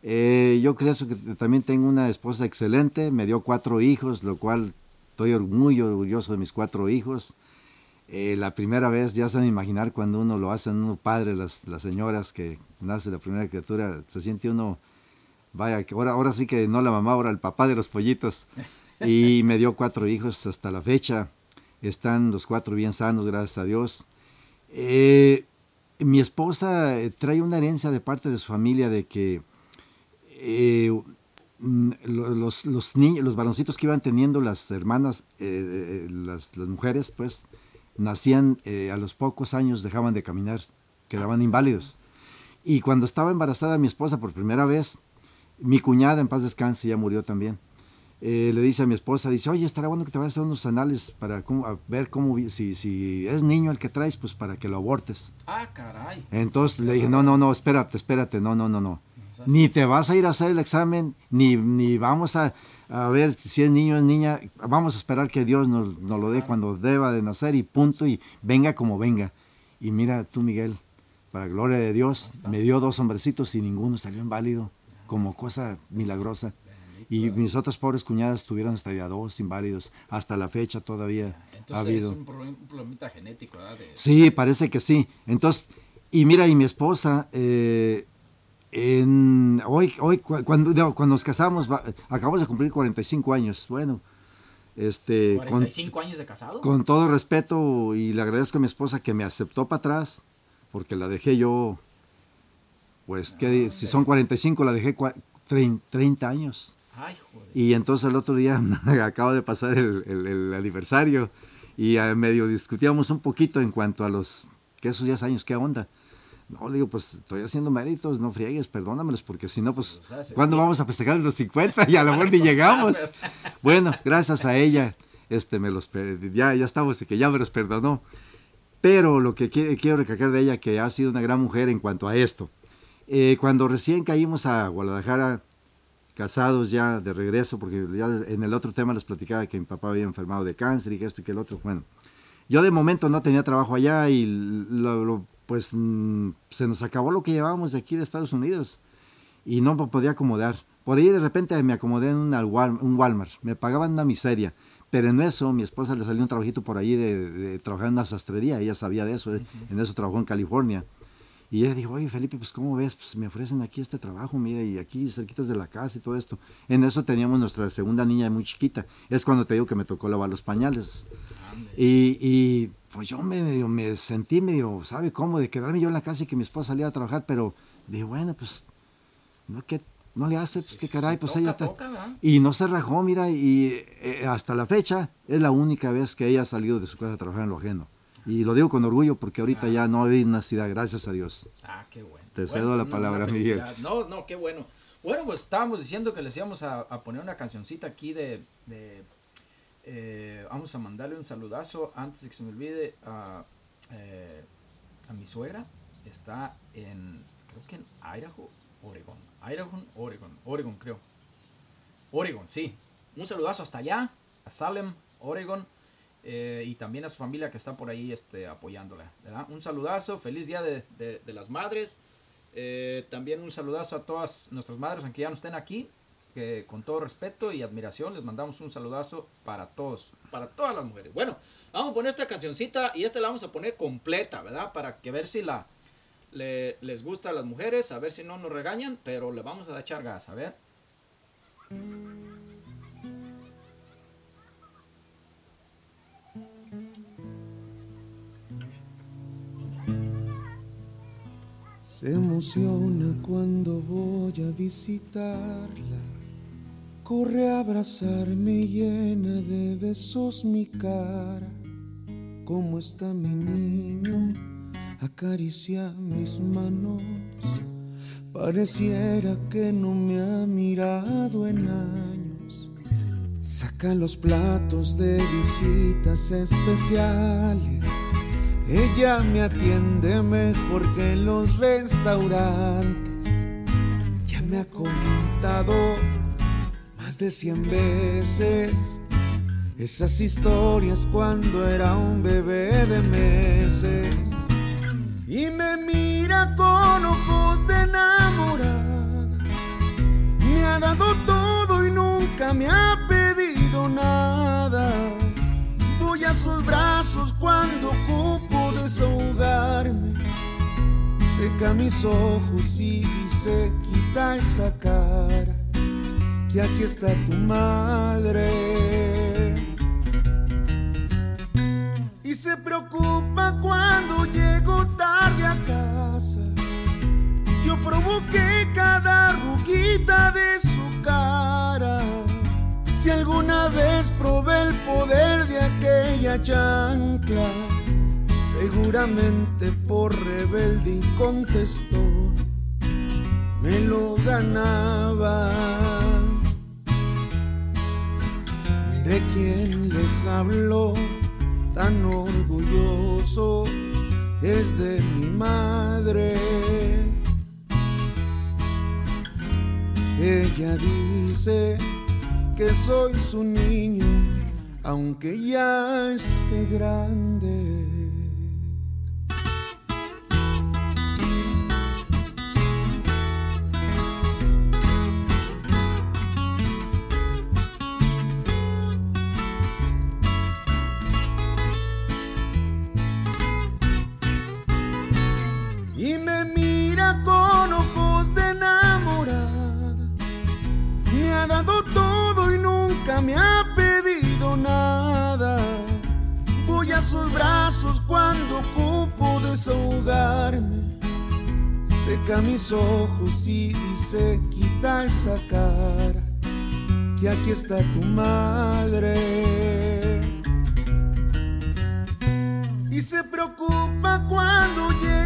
Eh, yo creo que también tengo una esposa excelente, me dio cuatro hijos, lo cual estoy muy orgulloso de mis cuatro hijos. Eh, la primera vez, ya a imaginar cuando uno lo hace, uno padre, las, las señoras que nace la primera criatura, se siente uno, vaya, que ahora, ahora sí que no la mamá, ahora el papá de los pollitos. Y me dio cuatro hijos hasta la fecha. Están los cuatro bien sanos, gracias a Dios. Eh, mi esposa eh, trae una herencia de parte de su familia de que eh, mm, lo- los, los niños, los varoncitos que iban teniendo las hermanas, eh, eh, las, las mujeres, pues, nacían eh, a los pocos años, dejaban de caminar, quedaban inválidos. Y cuando estaba embarazada mi esposa por primera vez, mi cuñada, en paz descanse, ya murió también, eh, le dice a mi esposa, dice, oye, estará bueno que te vayas a hacer unos anales para cómo- a ver cómo, si, si es niño el que traes, pues para que lo abortes. Ah, caray. Entonces le dije, no, no, no, espérate, espérate, no, no, no, no. Ni te vas a ir a hacer el examen, ni, ni vamos a, a ver si es niño o es niña. Vamos a esperar que Dios nos, nos lo dé cuando deba de nacer y punto, y venga como venga. Y mira tú, Miguel, para gloria de Dios, me dio dos hombrecitos y ninguno salió inválido, como cosa milagrosa. Y mis otras pobres cuñadas tuvieron hasta ya dos inválidos. Hasta la fecha todavía Entonces ha habido. es un, problem- un problemita genético, ¿verdad? De- Sí, parece que sí. Entonces, y mira, y mi esposa, eh, en, hoy, hoy cu- cuando, no, cuando nos casamos, acabamos de cumplir 45 años. Bueno, este, con, 45 años de casado. con todo respeto, y le agradezco a mi esposa que me aceptó para atrás, porque la dejé yo, pues, ¿qué di- si son 45, la dejé cua- trein- 30 años. Ay, joder. Y entonces el otro día acaba de pasar el, el- el aniversario y a medio discutíamos un poquito en cuanto a los, que esos 10 años, ¿qué onda? No, le digo, pues estoy haciendo méritos, no friegues, perdónamelos, porque si no, pues, hace. ¿cuándo vamos a festejar los 50? Y a lo mejor ni llegamos. Bueno, gracias a ella, este, me los, ya, ya estamos, que ya me los perdonó. Pero lo que qui- quiero recalcar de ella, que ha sido una gran mujer en cuanto a esto. Eh, cuando recién caímos a Guadalajara, casados ya de regreso, porque ya en el otro tema les platicaba que mi papá había enfermado de cáncer y que esto y que el otro. Bueno, yo de momento no tenía trabajo allá y lo- lo- pues mm, se nos acabó lo que llevábamos de aquí de Estados Unidos y no me podía acomodar. Por ahí de repente me acomodé en un Walmart, me pagaban una miseria, pero en eso mi esposa le salió un trabajito por ahí de, de trabajar en una sastrería, ella sabía de eso, eh, en eso trabajó en California. Y ella dijo, oye Felipe, pues ¿cómo ves? Pues me ofrecen aquí este trabajo, mira, y aquí cerquitas de la casa y todo esto. En eso teníamos nuestra segunda niña muy chiquita. Es cuando te digo que me tocó lavar los pañales. Y, y, pues yo me, medio, me sentí medio, ¿sabe cómo? De quedarme yo en la casa y que mi esposa saliera a trabajar, pero dije, bueno, pues, no, ¿qué, no le hace, pues qué caray, pues ella está. Y no se rajó, mira, y eh, hasta la fecha es la única vez que ella ha salido de su casa a trabajar en lo ajeno. Y lo digo con orgullo porque ahorita Ah. ya no hay necesidad, gracias a Dios. Ah, qué bueno. Te Bueno, cedo la una- palabra, una Miguel. No, no, qué bueno. Bueno, pues estábamos diciendo que les íbamos a, a poner una cancioncita aquí de... de, eh, vamos a mandarle un saludazo antes de que se me olvide a, eh, a mi suegra. Está en, creo que en Idaho, Oregon. Idaho, Oregon. Oregon, creo. Oregon, sí. Un saludazo hasta allá, a Salem, Oregon. eh, y también a su familia que está por ahí este, apoyándola. Un saludazo, feliz día de, de- las madres. También un saludazo a todas nuestras madres, aunque ya no estén aquí. Que con todo respeto y admiración les mandamos un saludazo para todos, para todas las mujeres. Bueno, vamos a poner esta cancioncita y esta la vamos a poner completa, ¿verdad? Para que ver si la le- les gusta a las mujeres, a ver si no nos regañan, pero le vamos a echar gas, a ver. Se emociona cuando voy a visitarla. Corre a abrazarme llena de besos mi cara. ¿Cómo está mi niño? Acaricia mis manos. Pareciera que no me ha mirado en años. Saca los platos de visitas especiales. Ella me atiende mejor que en los restaurantes. Ya me ha contado de cien veces esas historias cuando era un bebé de meses. Y me mira con ojos de enamorada. Me ha dado todo y nunca me ha pedido nada. Voy a sus brazos cuando ocupo desahogarme. Seca mis ojos y se quita esa cara. Que aquí está tu madre. Y se preocupa cuando llego tarde a casa. Yo provoqué cada ruguita de su cara. Si alguna vez probé el poder de aquella chancla, seguramente por rebelde y contestó, me lo ganaba. ¿De quién les habló tan orgulloso? Es de mi madre. Ella dice que soy su niño, aunque ya esté grande. Cuando ocupo desahogarme. Seca mis ojos y se quita esa cara. Que aquí está tu madre. Y se preocupa cuando llego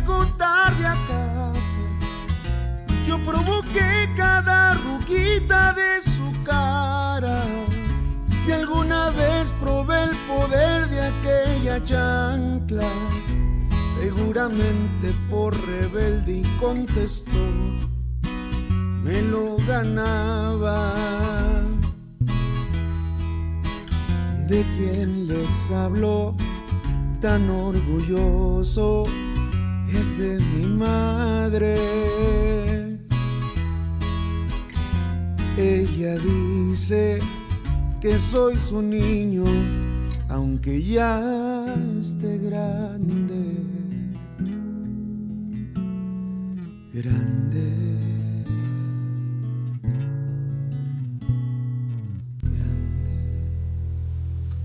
chancla, seguramente por rebelde y contestó, me lo ganaba. ¿De quién les habló? tan orgulloso es de mi madre. Ella dice que soy su niño, aunque ya esté grande. grande.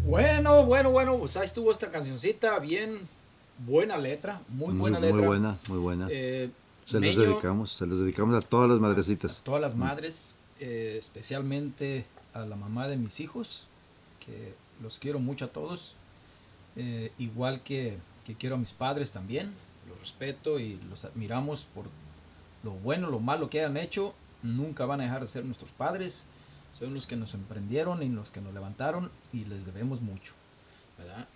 Bueno, bueno, bueno, pues ahí estuvo esta cancioncita, bien, buena letra, muy, Muy, buena muy letra. buena, muy buena. Eh, se les Meño, dedicamos, se les dedicamos a todas las madrecitas. a todas las madres, eh, especialmente a la mamá de mis hijos, que los quiero mucho a todos, eh, igual que, que quiero a mis padres también, los respeto y los admiramos por lo bueno, lo malo que hayan hecho, nunca van a dejar de ser nuestros padres, son los que nos emprendieron y los que nos levantaron y les debemos mucho.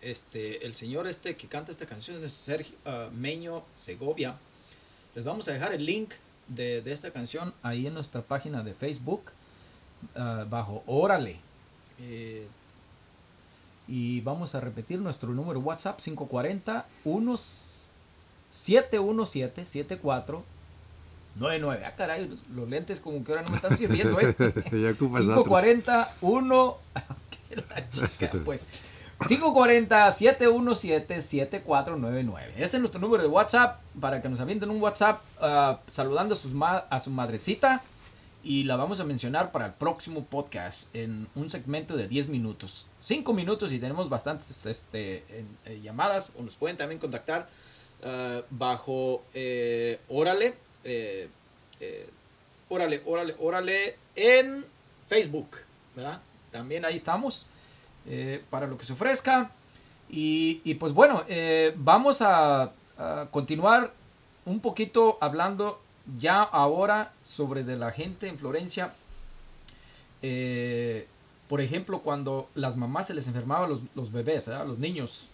Este, el señor este que canta esta canción es Sergio ah, Meño Segovia. Les vamos a dejar el link de, de esta canción ahí en nuestra página de Facebook ah, bajo Órale. Eh, y vamos a repetir nuestro número WhatsApp 540 717 74 99. Ah, caray, los lentes como que ahora no me están sirviendo, ¿eh? Ya ocupas otros. 540 1 que la chica, pues 540-717-7499. Ese es nuestro número de WhatsApp para que nos avienten un WhatsApp ah, saludando a, sus ma- a su madrecita y la vamos a mencionar para el próximo podcast en un segmento de 10 minutos. 5 minutos y tenemos bastantes este, eh, llamadas o nos pueden también contactar ah, bajo eh, Órale, eh, eh, Órale, Órale, Órale en Facebook, ¿verdad? También ahí estamos eh, para lo que se ofrezca. Y, y pues bueno, eh, vamos a continuar un poquito hablando ya ahora sobre de la gente en Florencia. Eh, por ejemplo, cuando las mamás se les enfermaban los, los bebés, ¿verdad? los niños,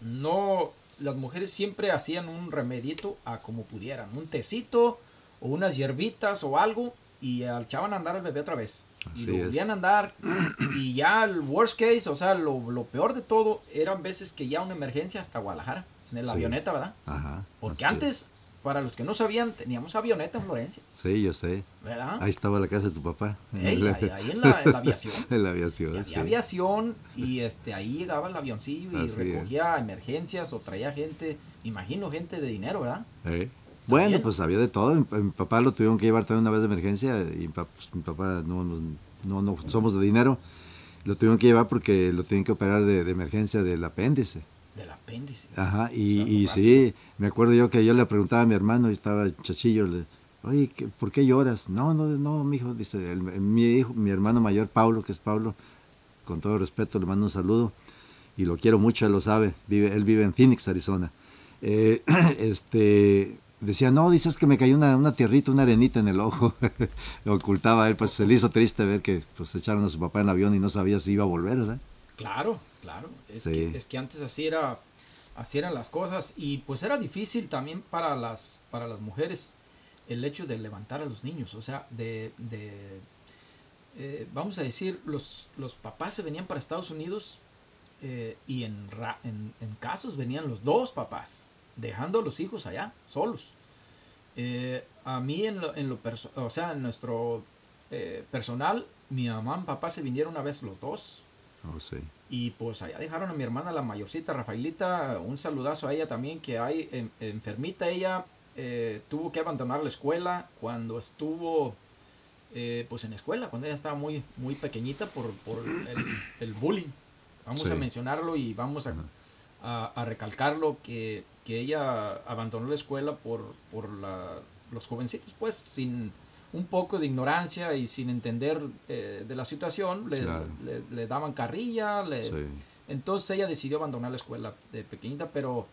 no, las mujeres siempre hacían un remedito a como pudieran, un tecito o unas hierbitas o algo y echaban a andar al bebé otra vez. Y lo volvían a andar y ya el worst case, o sea, lo, lo peor de todo, eran veces que ya una emergencia hasta Guadalajara, en la Sí. avioneta, ¿verdad? Ajá. Porque antes, para los que no sabían, teníamos avioneta en Florencia. Sí, yo sé. ¿verdad? Ahí estaba la casa de tu papá. Ey, ahí, ahí en, la, en la aviación. en la aviación. Y había sí. aviación y este ahí llegaba el avioncillo y Así es. recogía emergencias o traía gente, imagino gente de dinero, ¿verdad? Eh. Bueno, pues había de todo. Mi, mi papá lo tuvieron que llevar también una vez de emergencia y mi papá, pues, mi papá no, no, no, somos de dinero. Lo tuvieron que llevar porque lo tienen que operar de, de emergencia del apéndice. Del apéndice. Ajá, y, sí, me acuerdo yo que yo le preguntaba a mi hermano, y estaba chachillo, le, oye, ¿qué- ¿por qué lloras? No, no, no, mi hijo, dice, el- mi hijo, mi hermano mayor, Pablo, que es Pablo, con todo respeto, le mando un saludo, y lo quiero mucho, él lo sabe, vive, él vive en Phoenix, Arizona. Eh, este, decía, no, dices que me cayó una, una tierrita, una arenita en el ojo, lo ocultaba él, pues se le hizo triste ver que pues echaron a su papá en el avión y no sabía si iba a volver, ¿verdad? Claro, claro. Es, Sí. que, es que antes así era, así eran las cosas y pues era difícil también para las, para las mujeres el hecho de levantar a los niños, o sea, de, de eh, vamos a decir, los, los papás se venían para Estados Unidos eh, y en, ra- en, en casos venían los dos papás, dejando a los hijos allá, solos. Eh, a mí en lo, en lo o sea, en nuestro personal, mi mamá y papá se vinieron una vez los dos. Oh, sí. Y pues allá dejaron a mi hermana, la mayorcita, Rafaelita, un saludazo a ella también, que hay en- enfermita ella, eh, tuvo que abandonar la escuela cuando estuvo eh, pues en escuela, cuando ella estaba muy, muy pequeñita por, por el, el bullying. Vamos Sí. a mencionarlo y vamos a, a, a recalcarlo que, que ella abandonó la escuela por, por la- los jovencitos, pues sin un poco de ignorancia y sin entender eh, de la situación, le, Claro. le- le daban carrilla, le, Sí. entonces ella decidió abandonar la escuela de pequeñita, pero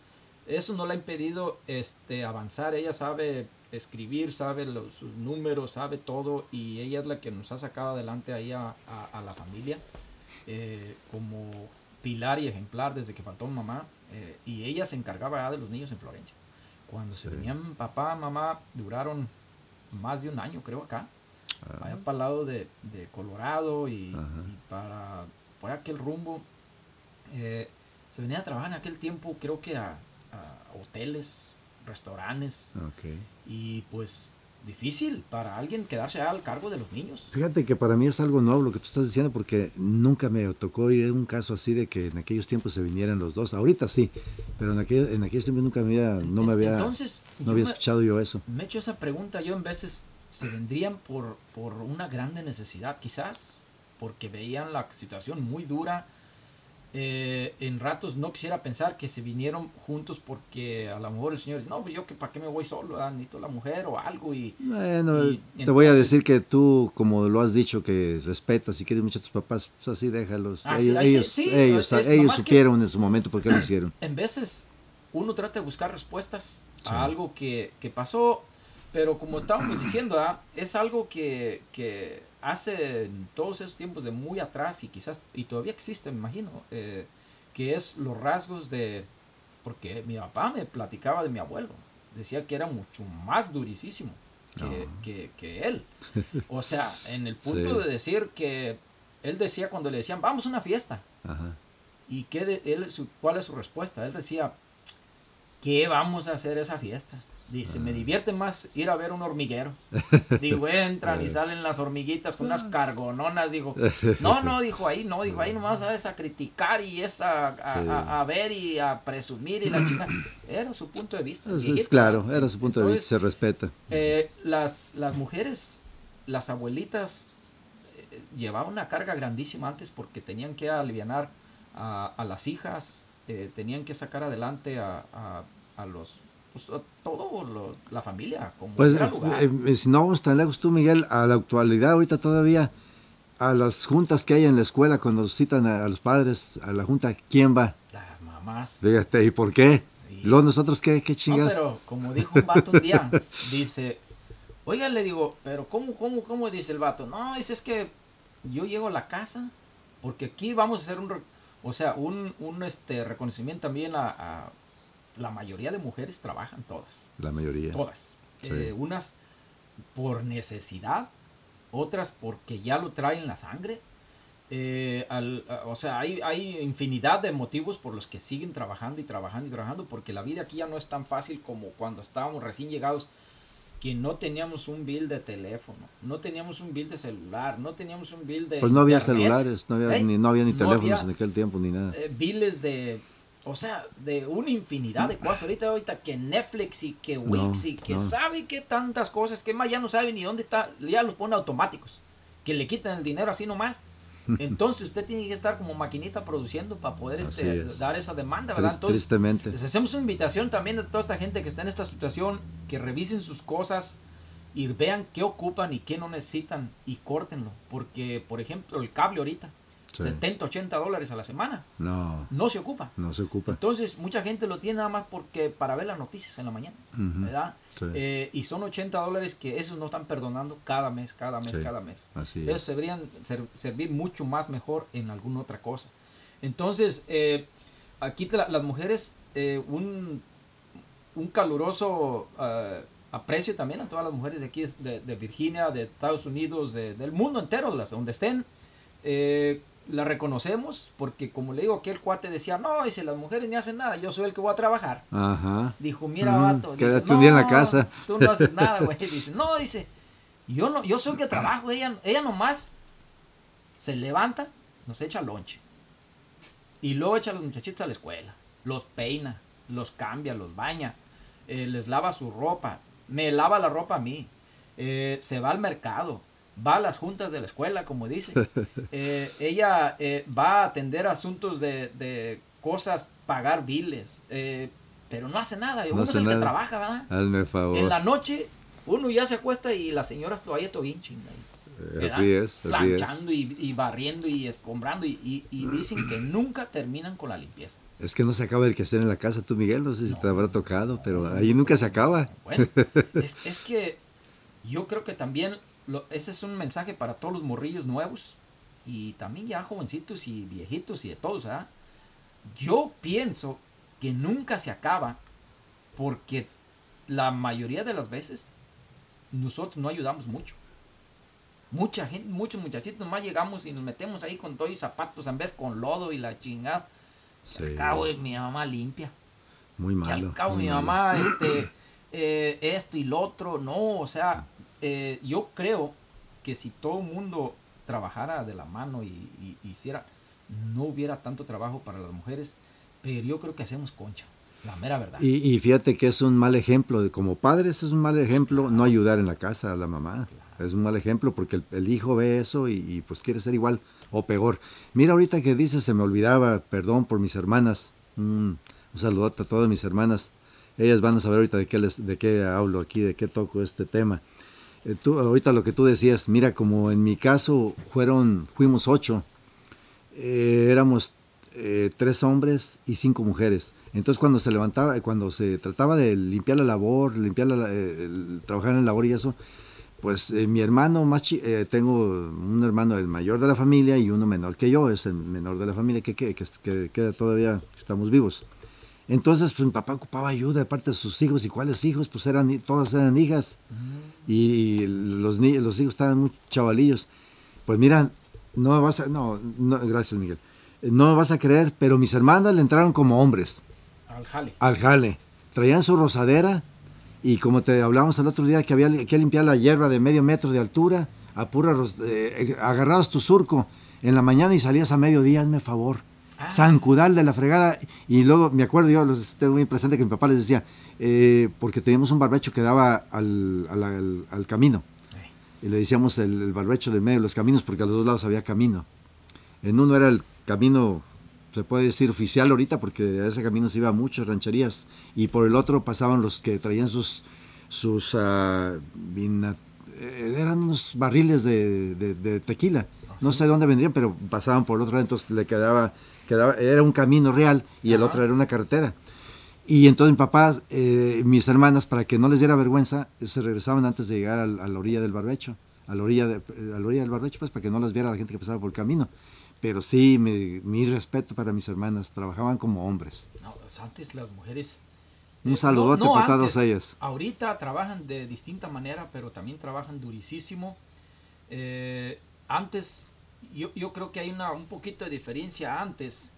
eso no le ha impedido este, avanzar. Ella sabe escribir, sabe los, sus números, sabe todo y ella es la que nos ha sacado adelante ahí a, a- a la familia eh, como pilar y ejemplar desde que faltó mamá. eh, y ella se encargaba ya de los niños en Florencia. Cuando se Sí. venían papá, mamá, duraron más de un año creo acá Ah, allá para el lado de, de Colorado y, Ajá. y para por aquel rumbo. eh, se venía a trabajar en aquel tiempo, creo que a, a hoteles, restaurantes, y pues difícil para alguien quedarse al cargo de los niños. Fíjate que para mí es algo nuevo lo que tú estás diciendo porque nunca me tocó ir a un caso así de que en aquellos tiempos se vinieran los dos. Ahorita sí, pero en, aquel, en aquellos tiempos nunca me había, no me había, Entonces, no había me- escuchado yo eso. Me he hecho esa pregunta, yo en veces se vendrían por, por una grande necesidad, quizás, porque veían la situación muy dura. Eh, en ratos no quisiera pensar que se vinieron juntos porque a lo mejor el señor dice, no, yo que para qué me voy solo, ¿verdad? necesito la mujer o algo y Bueno, Y te voy a entonces- decir que tú, como lo has dicho, que respetas y quieres mucho a tus papás, pues así déjalos. Ah, ellos sí, ellos, sí, ellos, es ellos nomás que- supieron en su momento por qué lo hicieron. en veces uno trata de buscar respuestas a algo que, que pasó, pero como estábamos diciendo, ¿ah? es algo que, que hace en todos esos tiempos de muy atrás y quizás, y todavía existe, me imagino, eh, que es los rasgos de, porque mi papá me platicaba de mi abuelo, decía que era mucho más durísimo que, que, que él. O sea, en el punto Sí. de decir que él decía cuando le decían, vamos a una fiesta, Ajá. ¿Y qué de- él, su- cuál es su respuesta? Él decía, ¿qué vamos a hacer esa fiesta? Dice, Ah. me divierte más ir a ver un hormiguero. Digo, entran y salen las hormiguitas con unas cargononas. Dijo, no, no, dijo ahí, no, dijo ahí nomás sabes a criticar y es a, a- Sí. a- a ver y a presumir y la chica. Era su punto de vista. Es- es claro, era su punto de vista, se respeta. eh, las, las mujeres, las abuelitas, eh, llevaban una carga grandísima antes porque tenían que aliviar a, a las hijas, eh, tenían que sacar adelante a, a, a los, pues, todo lo- la familia, como Pues, lugar. eh, eh, si no vamos tan lejos tú, Miguel, a la actualidad, ahorita todavía, a las juntas que hay en la escuela, cuando citan a, a los padres, a la junta, ¿quién va? Las mamás. Fíjate, ¿y por qué? Luego nosotros, ¿qué, qué No, chingas? pero como dijo un vato un día, dice, oiga, le digo, pero ¿cómo, cómo, cómo? Dice el vato, no, dice, es que yo llego a la casa, porque aquí vamos a hacer un, o sea, un, un este, reconocimiento también a, a- la mayoría de mujeres trabajan todas, La mayoría. todas. Sí. Eh, unas por necesidad, otras porque ya lo traen en la sangre. Eh, al- a- o sea, hay, hay infinidad de motivos por los que siguen trabajando y trabajando y trabajando, porque la vida aquí ya no es tan fácil como cuando estábamos recién llegados, que no teníamos un bill de teléfono, no teníamos un bill de celular, no teníamos un bill de... Pues no había internet, celulares, no había, ¿eh? ni, no había ni No teléfonos había, en aquel tiempo, ni nada. eh, biles de o sea de una infinidad de cosas ahorita ahorita que Netflix y que Wix y que no. sabe que tantas cosas que más ya no sabe ni dónde está ya los pone automáticos que le quitan el dinero así nomás entonces usted tiene que estar como maquinita produciendo para poder este, es. dar esa demanda verdad entonces tristemente. les hacemos una invitación también a toda esta gente que está en esta situación, que revisen sus cosas y vean qué ocupan y qué no necesitan y córtenlo. Porque, por ejemplo, el cable ahorita, Sí. 70, 80 dólares a la semana, No, no se ocupa. no se ocupa. Entonces, mucha gente lo tiene nada más porque para ver las noticias en la mañana. ¿verdad? Sí. Eh, y son 80 dólares que esos no están perdonando cada mes, cada mes, Sí. cada mes. Así Ellos se deberían ser- servir mucho más mejor en alguna otra cosa. Entonces, eh, aquí te la- las mujeres, eh, un, un caluroso eh, aprecio también a todas las mujeres de aquí, de, de Virginia, de Estados Unidos, de- del mundo entero, las, donde estén. Eh, la reconocemos porque, como le digo, aquí el cuate decía, no, dice, las mujeres ni hacen nada, yo soy el que voy a trabajar. Ajá. Dijo, mira, Mm, vato. dice, quédate un día en la "No, casa". Tú no haces nada, güey. Dice, no, dice, yo no, yo soy el que trabajo. Ella, ella nomás se levanta, nos echa lonche. Y luego echa a los muchachitos a la escuela. Los peina, los cambia, los baña. eh, les lava su ropa. Me lava la ropa a mí. eh, se va al mercado. Va a las juntas de la escuela, como dice. Eh, ella eh, va a atender asuntos de, de cosas, pagar biles. eh, pero no hace nada. No Uno hace es el que trabaja, ¿verdad? Hazme favor. En la noche, uno ya se acuesta y la señora todavía todo bien. Así es, así es. Planchando y, y barriendo y escombrando. Y, y- y dicen que nunca terminan con la limpieza. Es que no se acaba el quehacer en la casa, tú, Miguel. No sé si No. te habrá tocado, pero ahí nunca se acaba. Bueno, es, es que yo creo que también lo- ese es un mensaje para todos los morrillos nuevos y también ya jovencitos y viejitos y de todos, ¿ah? Yo pienso que nunca se acaba porque la mayoría de las veces nosotros no ayudamos mucho. Mucha gente, muchos muchachitos nomás llegamos y nos metemos ahí con todos y zapatos en vez con lodo y la chingada. Sí, Al cabo de mi mamá limpia. muy malo. al cabo mi malo. mamá, este, eh, esto y lo otro. No, o sea, eh, yo creo que si todo el mundo trabajara de la mano y, y- hiciera, no hubiera tanto trabajo para las mujeres, pero yo creo que hacemos concha, la mera verdad. Y, y fíjate que es un mal ejemplo, de, como padres es un mal ejemplo no ayudar en la casa a la mamá. Es un mal ejemplo porque el, el hijo ve eso y, y, pues quiere ser igual o peor. Mira ahorita que dices, se me olvidaba, perdón por mis hermanas. Mm, un saludote a todas mis hermanas. Ellas van a saber ahorita de qué, les, de qué hablo aquí, de qué toco este tema. Eh, ahorita lo que tú decías, mira, como en mi caso fueron, fuimos ocho, eh, éramos eh, tres hombres y cinco mujeres. Entonces cuando se levantaba, cuando se trataba de limpiar la labor, limpiar la, eh, trabajar en la labor y eso, pues mi hermano más tengo un hermano el mayor de la familia y uno menor que yo, es el menor de la familia que, que, que, que todavía, estamos vivos. Entonces, pues mi papá ocupaba ayuda de parte de sus hijos. ¿Y cuáles hijos? Pues eran, todas eran hijas. Y los, los hijos estaban muy chavalillos. Pues mira, no me vas a... No, no, gracias Miguel. Eh, No me vas a creer, pero mis hermanas le entraron como hombres Al jale. al jale. Traían su rosadera y como te hablamos el otro día que había que limpiar la hierba de medio metro de altura, a pura ros- eh, agarrabas tu surco en la mañana y salías a mediodía, hazme favor. Ah. Zancudal de la fregada. Y luego me acuerdo, yo los tengo muy presente que mi papá les decía, eh, porque teníamos un barbecho que daba al, al- al- al camino. Y le decíamos el, el barbecho del medio de los caminos porque a los dos lados había camino. En uno era el camino, se puede decir oficial ahorita, porque a ese camino se iba a muchas rancherías. Y por el otro pasaban los que traían sus, sus ah, eh, eran unos barriles de, de- de tequila. No sé de dónde vendrían, pero pasaban por el otro lado, entonces le quedaba, quedaba era un camino real y el Ajá. otro era una carretera. Y entonces mi papá, eh, mis hermanas, para que no les diera vergüenza, se regresaban antes de llegar al- a, la orilla del barbecho. A la orilla, de- a la orilla del barbecho, pues, para que no las viera la gente que pasaba por el camino. Pero sí, mi, mi respeto para mis hermanas, trabajaban como hombres. No, antes las mujeres. Un eh, saludote para todas ellas. Ahorita trabajan de distinta manera, pero también trabajan durísimo. Eh, antes, yo, yo creo que hay una, un poquito de diferencia antes,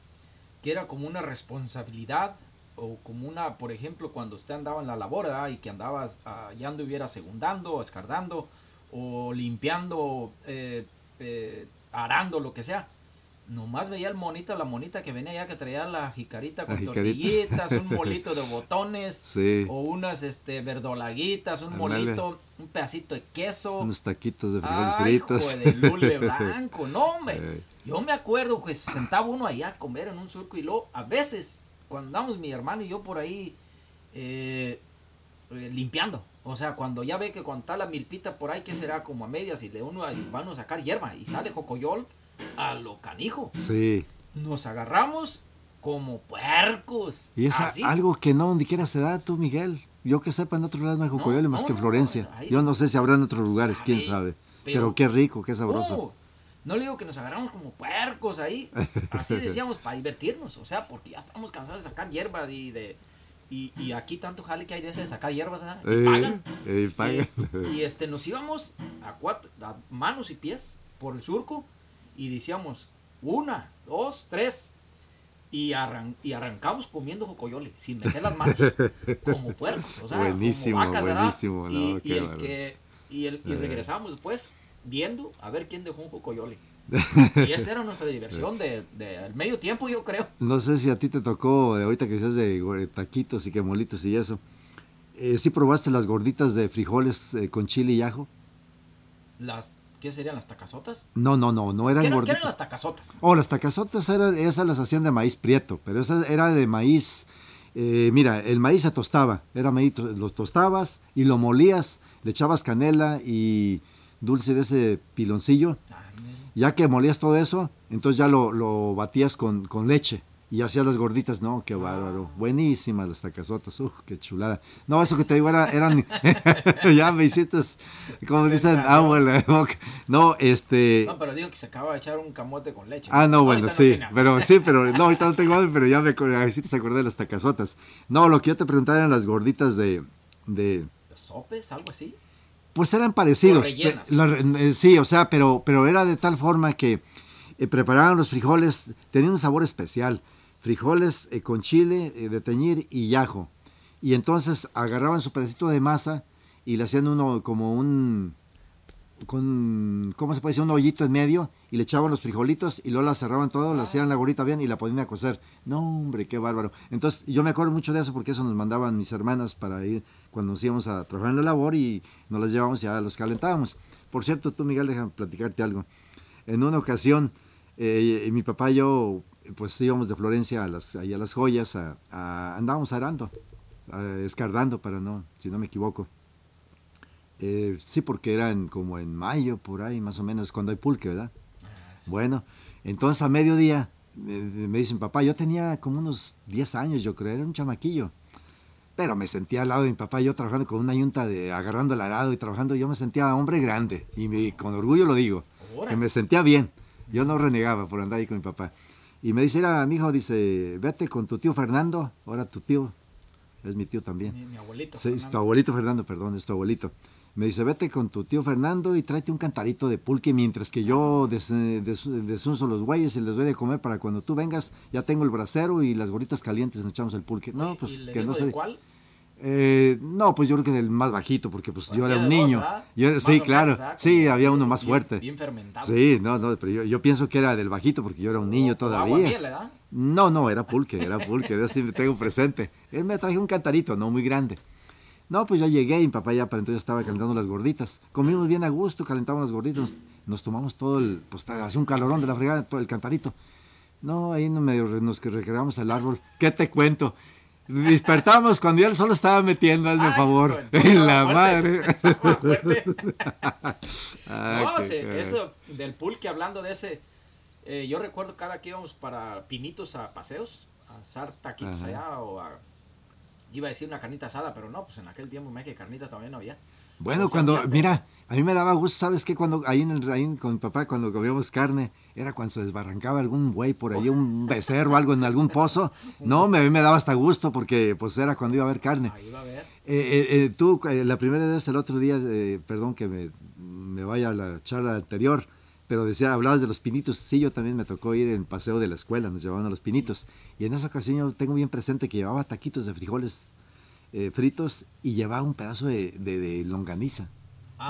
que era como una responsabilidad, o como una, por ejemplo, cuando usted andaba en la labor y que andaba, ah, ya anduviera segundando, escardando, o limpiando, eh, eh, arando, lo que sea. Nomás veía el monito, la monita que venía ya que traía la jicarita con La jicarita. tortillitas, un molito de botones, Sí, o unas este verdolaguitas, un molito, un pedacito de queso. unos taquitos de frijoles Ay, fritos. de lule blanco, no, hombre. Eh. Yo me acuerdo que se sentaba uno allá a comer en un surco y luego, a veces, cuando andamos mi hermano y yo por ahí eh, eh, limpiando, o sea, cuando ya ve que cuando está la milpita por ahí, que será como a medias y le uno van a sacar hierba y sale jocoyol a lo canijo. Sí, Nos agarramos como puercos. y es así. algo que no donde quiera se da tú, Miguel. Yo que sepa, en otro lado no hay jocoyole más no, que en no, Florencia. ahí- Yo no sé si habrá en otros lugares, quién Sabe, pero- Pero, qué rico, qué sabroso. Oh, no le digo que nos agarramos como puercos ahí. Así decíamos, para divertirnos. O sea, porque ya estamos cansados de sacar hierba y de. Y, y aquí tanto jale que hay de ese de sacar hierbas. Y pagan. eh, y, este, nos íbamos a, cuatro, a manos y pies por el surco y decíamos una, dos, tres. Y, arran- y arrancamos comiendo jocoyole sin meter las manos como puercos. O sea, Buenísimo, como vacas, buenísimo, Y, no, y qué el que, y, el, y regresamos después viendo a ver quién dejó un jocoyole. y esa era nuestra diversión de, de medio tiempo, yo creo. No sé si a ti te tocó, ahorita que decías de taquitos y que molitos y eso. Eh, ¿Sí probaste las gorditas de frijoles eh, con chile y ajo? Las, ¿Qué serían las tacazotas? No, no, no, no ¿Qué eran qué eran las tacazotas? Oh, las tacazotas eran, esas las hacían de maíz prieto, pero esa era de maíz. eh, mira, el maíz se tostaba, era maíz, lo tostabas y lo molías, le echabas canela y dulce de ese piloncillo. Mira. Ya que molías todo eso, entonces ya lo, lo batías con, con leche y hacías las gorditas. No, qué bárbaro. Buenísimas las tacazotas. Uf, qué chulada. No, eso que te digo era, eran. ya me hiciste, como dicen, agua en la boca. No, este. No, pero digo que se acaba de echar un camote con leche. Ah, no, bueno, sí, pero sí, pero no, ahorita no tengo hambre, pero ya me acordé, a ver si te acordé de las tacazotas. No, lo que yo te preguntaba eran las gorditas de, de ¿Sopes? ¿Algo así? pues eran parecidos. O rellenas. Pe- la eh, sí, o sea, pero, pero era de tal forma que eh, preparaban los frijoles, tenían un sabor especial. Frijoles eh, con chile eh, de teñir y ajo. Y entonces agarraban su pedacito de masa y le hacían uno como un, con, ¿cómo se puede decir? Un hoyito en medio y le echaban los frijolitos y luego la cerraban todo, le hacían la gorrita bien y la ponían a cocer. No, hombre, qué bárbaro. Entonces, yo me acuerdo mucho de eso porque eso nos mandaban mis hermanas para ir cuando nos íbamos a trabajar en la labor y nos las llevábamos y ya los calentábamos. Por cierto, tú, Miguel, déjame platicarte algo. En una ocasión, eh, mi papá y yo, pues íbamos de Florencia a las, allá a las joyas, a, a- andábamos arando, a- escardando para no, si no me equivoco. Eh, sí, porque eran como en mayo, por ahí, más o menos, cuando hay pulque, ¿verdad? Bueno, entonces a mediodía me, me dicen, papá, yo tenía como unos 10 años, yo creo, era un chamaquillo. Pero me sentía al lado de mi papá, yo trabajando con una yunta, de, agarrando el arado y trabajando, yo me sentía hombre grande. Y me- con orgullo lo digo, que me sentía bien. Yo no renegaba por andar ahí con mi papá. Y me dice, era, mi hijo, dice, vete con tu tío Fernando, ahora tu tío, es mi tío también. Mi, mi abuelito. Sí, es tu abuelito Fernando, perdón, es tu abuelito. Me dice, vete con tu tío Fernando y tráete un cantarito de pulque mientras que yo des, des- desunzo los güeyes y les doy de comer para cuando tú vengas, ya tengo el brasero y las gorritas calientes, nos echamos el pulque. No, pues ¿y le que no sé. cuál? Eh, no, pues yo creo que del más bajito, porque pues yo Había era un niño. ¿verdad? Yo era- sí, claro. Sí, había uno bien- más bien- fuerte. Bien fermentado. Sí, no, no, pero yo, yo pienso que era del bajito porque yo era un niño O- o todavía. aguamiel, ¿verdad? No, no, era pulque, era pulque, yo sí tengo presente. Él me trajo un cantarito, no muy grande. No, pues ya llegué y mi papá ya para entonces estaba calentando las gorditas. Comimos bien a gusto, calentamos las gorditas, nos tomamos todo el, pues hacía un calorón de la fregada, todo el cantarito. No, ahí no medio nos recreamos al árbol. ¿Qué te cuento? Despertamos cuando ya el sol estaba metiendo, hazme Ay, favor. hijo, En la madre. Ah, no, sí, eso del pulque, hablando de ese, eh, yo recuerdo cada que íbamos para Pinitos a paseos, a asar taquitos Ajá. allá o a, iba a decir una carnita asada, pero no, pues en aquel tiempo me que carnita todavía no había. Bueno, cuando, mira, a mí me daba gusto, ¿sabes qué? Cuando ahí, en el, ahí con mi papá, cuando comíamos carne, era cuando se desbarrancaba algún güey por ahí, un becerro o algo en algún pozo. No, me, me daba hasta gusto porque pues era cuando iba a haber carne. Ahí va a. Eh, eh, eh, tú, la primera vez, el otro día, eh, perdón que me, me vaya a la charla anterior, pero decía, hablabas de los pinitos. Sí, yo también me tocó ir en paseo de la escuela, nos llevaban a los pinitos. Y en esa ocasión yo tengo bien presente que llevaba taquitos de frijoles fritos y llevaba un pedazo de, de- de longaniza.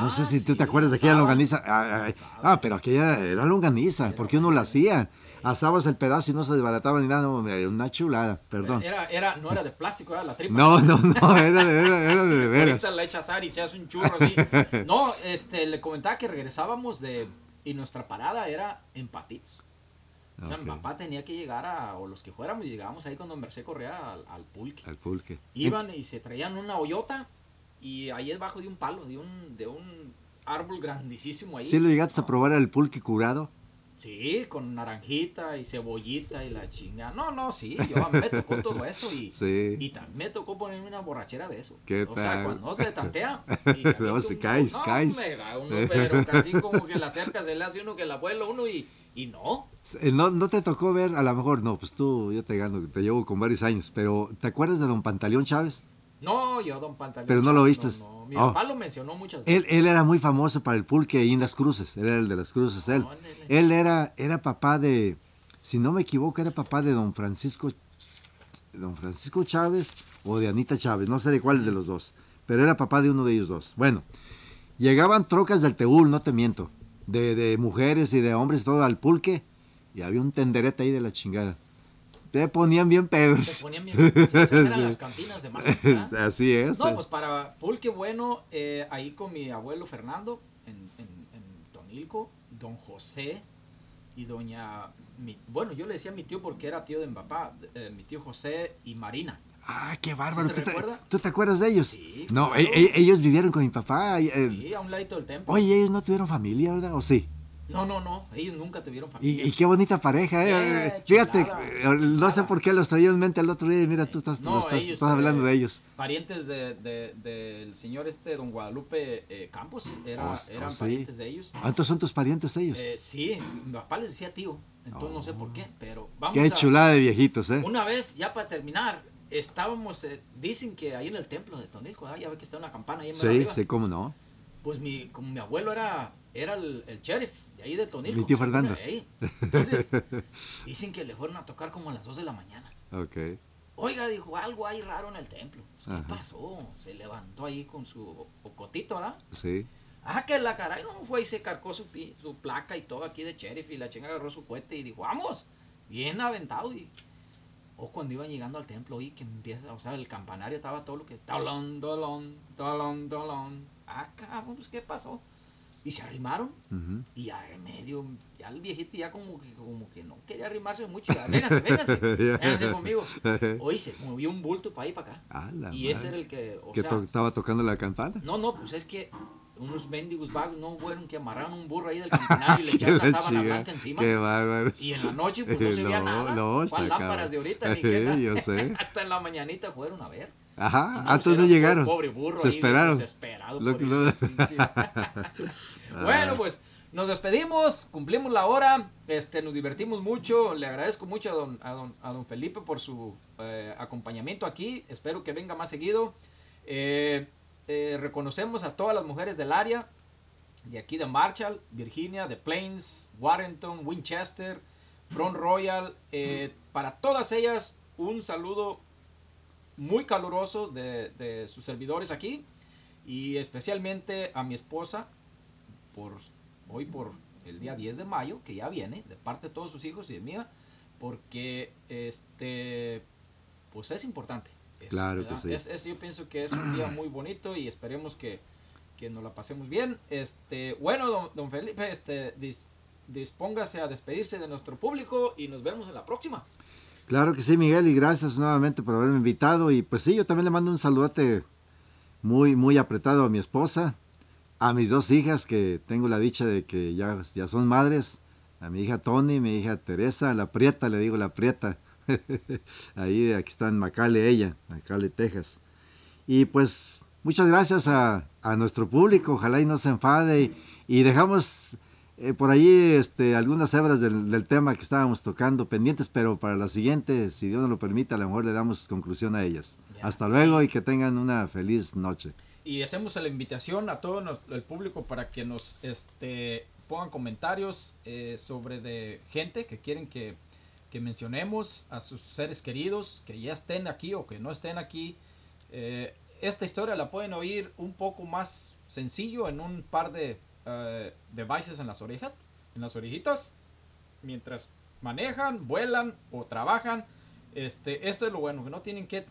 No Ah, sé si tú sí, te acuerdas de aquella longaniza. Ah, ah, ah, pero aquella era, longaniza, porque uno la hacía. Asabas el pedazo y no se desbarataba ni nada, no, hombre, era una chulada, perdón. Era, era, no era de plástico, era la tripa. No, no, no, era de, era, era de, de veras. Ahorita le echas y se hace un churro así. No, este, le comentaba que regresábamos de. Y nuestra parada era en Patitos. O sea, mi papá tenía que llegar a. O los que fuéramos, llegábamos ahí cuando Merced corría al, al pulque. Al pulque. Iban y se traían una hoyota. Y ahí debajo de un palo, de un, de un árbol grandísimo ahí. ¿Sí lo llegaste a No, probar el pulque curado? Sí, con naranjita y cebollita y la chinga. No, no, sí, yo me tocó todo eso y, Sí. y también me tocó ponerme una borrachera de eso. ¿Qué o sea, cuando no te tantea. y avienta se caes, no, caes. me da uno, pero casi como que la cerca se le hace uno que el abuelo uno y, y no. Eh, ¿No, ¿No te tocó ver, a lo mejor, no, pues tú, yo te gano, te llevo con varios años, pero ¿te acuerdas de don Pantaleón Chávez? No, yo, don Pantaleón. Pero no lo vistes. No, no. Mi Oh. papá lo mencionó muchas veces. Él, él era muy famoso para el pulque ahí en Las Cruces, él era el de Las Cruces, él. Él era, era papá de, si no me equivoco, era papá de don Francisco, don Francisco Chávez o de Anita Chávez, no sé de cuál de los dos, pero era papá de uno de ellos dos. Bueno, llegaban trocas del Teúl, no te miento, de, de mujeres y de hombres, todo al pulque, y había un tenderete ahí de la chingada. Te ponían bien pedos. ponían bien. sí, esas eran Sí. las cantinas de más. ¿verdad? Así es. No, pues para pulque bueno, eh, ahí con mi abuelo Fernando, en, en, en Tonilco, don José y doña... mi- bueno, yo le decía a mi tío porque era tío de mi papá, eh, mi tío José y Marina. Ah, qué bárbaro. ¿Sí ¿Tú, te, tú te acuerdas de ellos? Sí, No, claro. e- e- ellos vivieron con mi papá. eh, Sí, a un ladito del templo. Oye, ellos no tuvieron familia, ¿verdad? ¿O sí? No, no, no, ellos nunca tuvieron familia. y qué bonita pareja, ¿eh? Eh, Fíjate, chulada, eh, no sé por qué los traía en mente el otro día y mira, tú estás, No, estás, ellos, estás hablando eh, de ellos. Parientes de- de- del señor este, don Guadalupe eh, Campos, era, Oh, oh, eran sí. parientes de ellos. Ah, entonces son tus parientes ellos. Eh, sí, mi papá les decía tío, entonces no sé por qué, pero vamos qué a... chulada de viejitos, ¿eh? Una vez, ya para terminar, estábamos, eh, dicen que ahí en el templo de Tonilco, ¿verdad? ya ve que está una campana ahí en Sí, arriba. sí, cómo no. Pues mi, como mi abuelo era, era el, el sheriff de ahí de Tonilco. Mi tío Fernando. ahí. Entonces, dicen que le fueron a tocar como a las 2 de la mañana. Ok. Oiga, dijo, algo hay raro en el templo. Pues, ¿Qué pasó? Se levantó ahí con su ocotito, ¿verdad? Sí. Ah, que la caray, no fue y se carcó su, su placa y todo aquí de sheriff y la chinga agarró su cohete y dijo, vamos, bien aventado. Y, o cuando iban llegando al templo, y que empieza, o sea, el campanario estaba todo lo que, talón, talón, talón, talón. Ah, cabrón, pues, ¿qué pasó? Y se arrimaron y ya en medio, ya el viejito ya como que, como que no quería arrimarse mucho. Ya, vénganse, vénganse, vénganse conmigo. Hoy se movió un bulto para ahí para acá. Y ese madre. era el que, o que sea, to- estaba tocando la campana. no, no, pues es que unos mendigos vagos no fueron que amarraron un burro ahí del campanario y le echaron la sábana chica, blanca encima. Qué bárbaro. Y en la noche pues no se veía No, nada. no, está ¿Cuál lámparas de ahorita ni qué? Yo sé. Hasta en la mañanita fueron a ver. Ajá, entonces no llegaron. Pobre burro Se ahí, esperaron. Desesperado. Lo- por lo- eso, pinche. bueno, pues nos despedimos, cumplimos la hora, este, nos divertimos mucho, le agradezco mucho a don, a don, a don Felipe por su eh, acompañamiento aquí, espero que venga más seguido. Eh, eh, reconocemos a todas las mujeres del área, de aquí de Marshall, Virginia, de Plains, Warrenton, Winchester, Front Royal, para todas ellas un saludo muy caluroso de, de sus servidores aquí y especialmente a mi esposa por hoy por el día 10 de mayo que ya viene de parte de todos sus hijos y de mía porque este pues es importante. Eso, Claro que sí. Es- es- yo pienso que es un día muy bonito y esperemos que, que nos la pasemos bien. Este bueno don, don Felipe este dis- dispóngase a despedirse de nuestro público y nos vemos en la próxima Claro que sí, Miguel, y gracias nuevamente por haberme invitado. Y pues sí, yo también le mando un saludote muy, muy apretado a mi esposa, a mis dos hijas, que tengo la dicha de que ya, ya son madres, a mi hija Tony, mi hija Teresa, la prieta, le digo la prieta. Ahí, aquí está en Macale ella, Macale, Texas. Y pues muchas gracias a, a nuestro público, ojalá y no se enfade. Y, y dejamos eh, por ahí este, algunas hebras del, del tema que estábamos tocando pendientes, pero para la siguiente, si Dios nos lo permite, a lo mejor le damos conclusión a ellas. Hasta luego y que tengan una feliz noche. Y hacemos la invitación a todo nos- el público para que nos este, pongan comentarios eh, sobre de gente que quieren que, que mencionemos a sus seres queridos, que ya estén aquí o que no estén aquí. Eh, esta historia la pueden oír un poco más sencillo en un par de eh, devices en las orejas, en las orejitas, mientras manejan, vuelan o trabajan. Este, esto es lo bueno, que no tienen que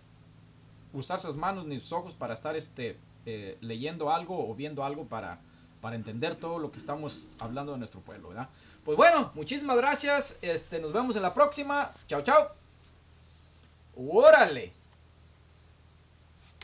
usar sus manos ni sus ojos para estar este, eh, leyendo algo o viendo algo para, para entender todo lo que estamos hablando de nuestro pueblo, ¿verdad? Pues bueno, muchísimas gracias. Este, nos vemos en la próxima. Chao, chao. Órale.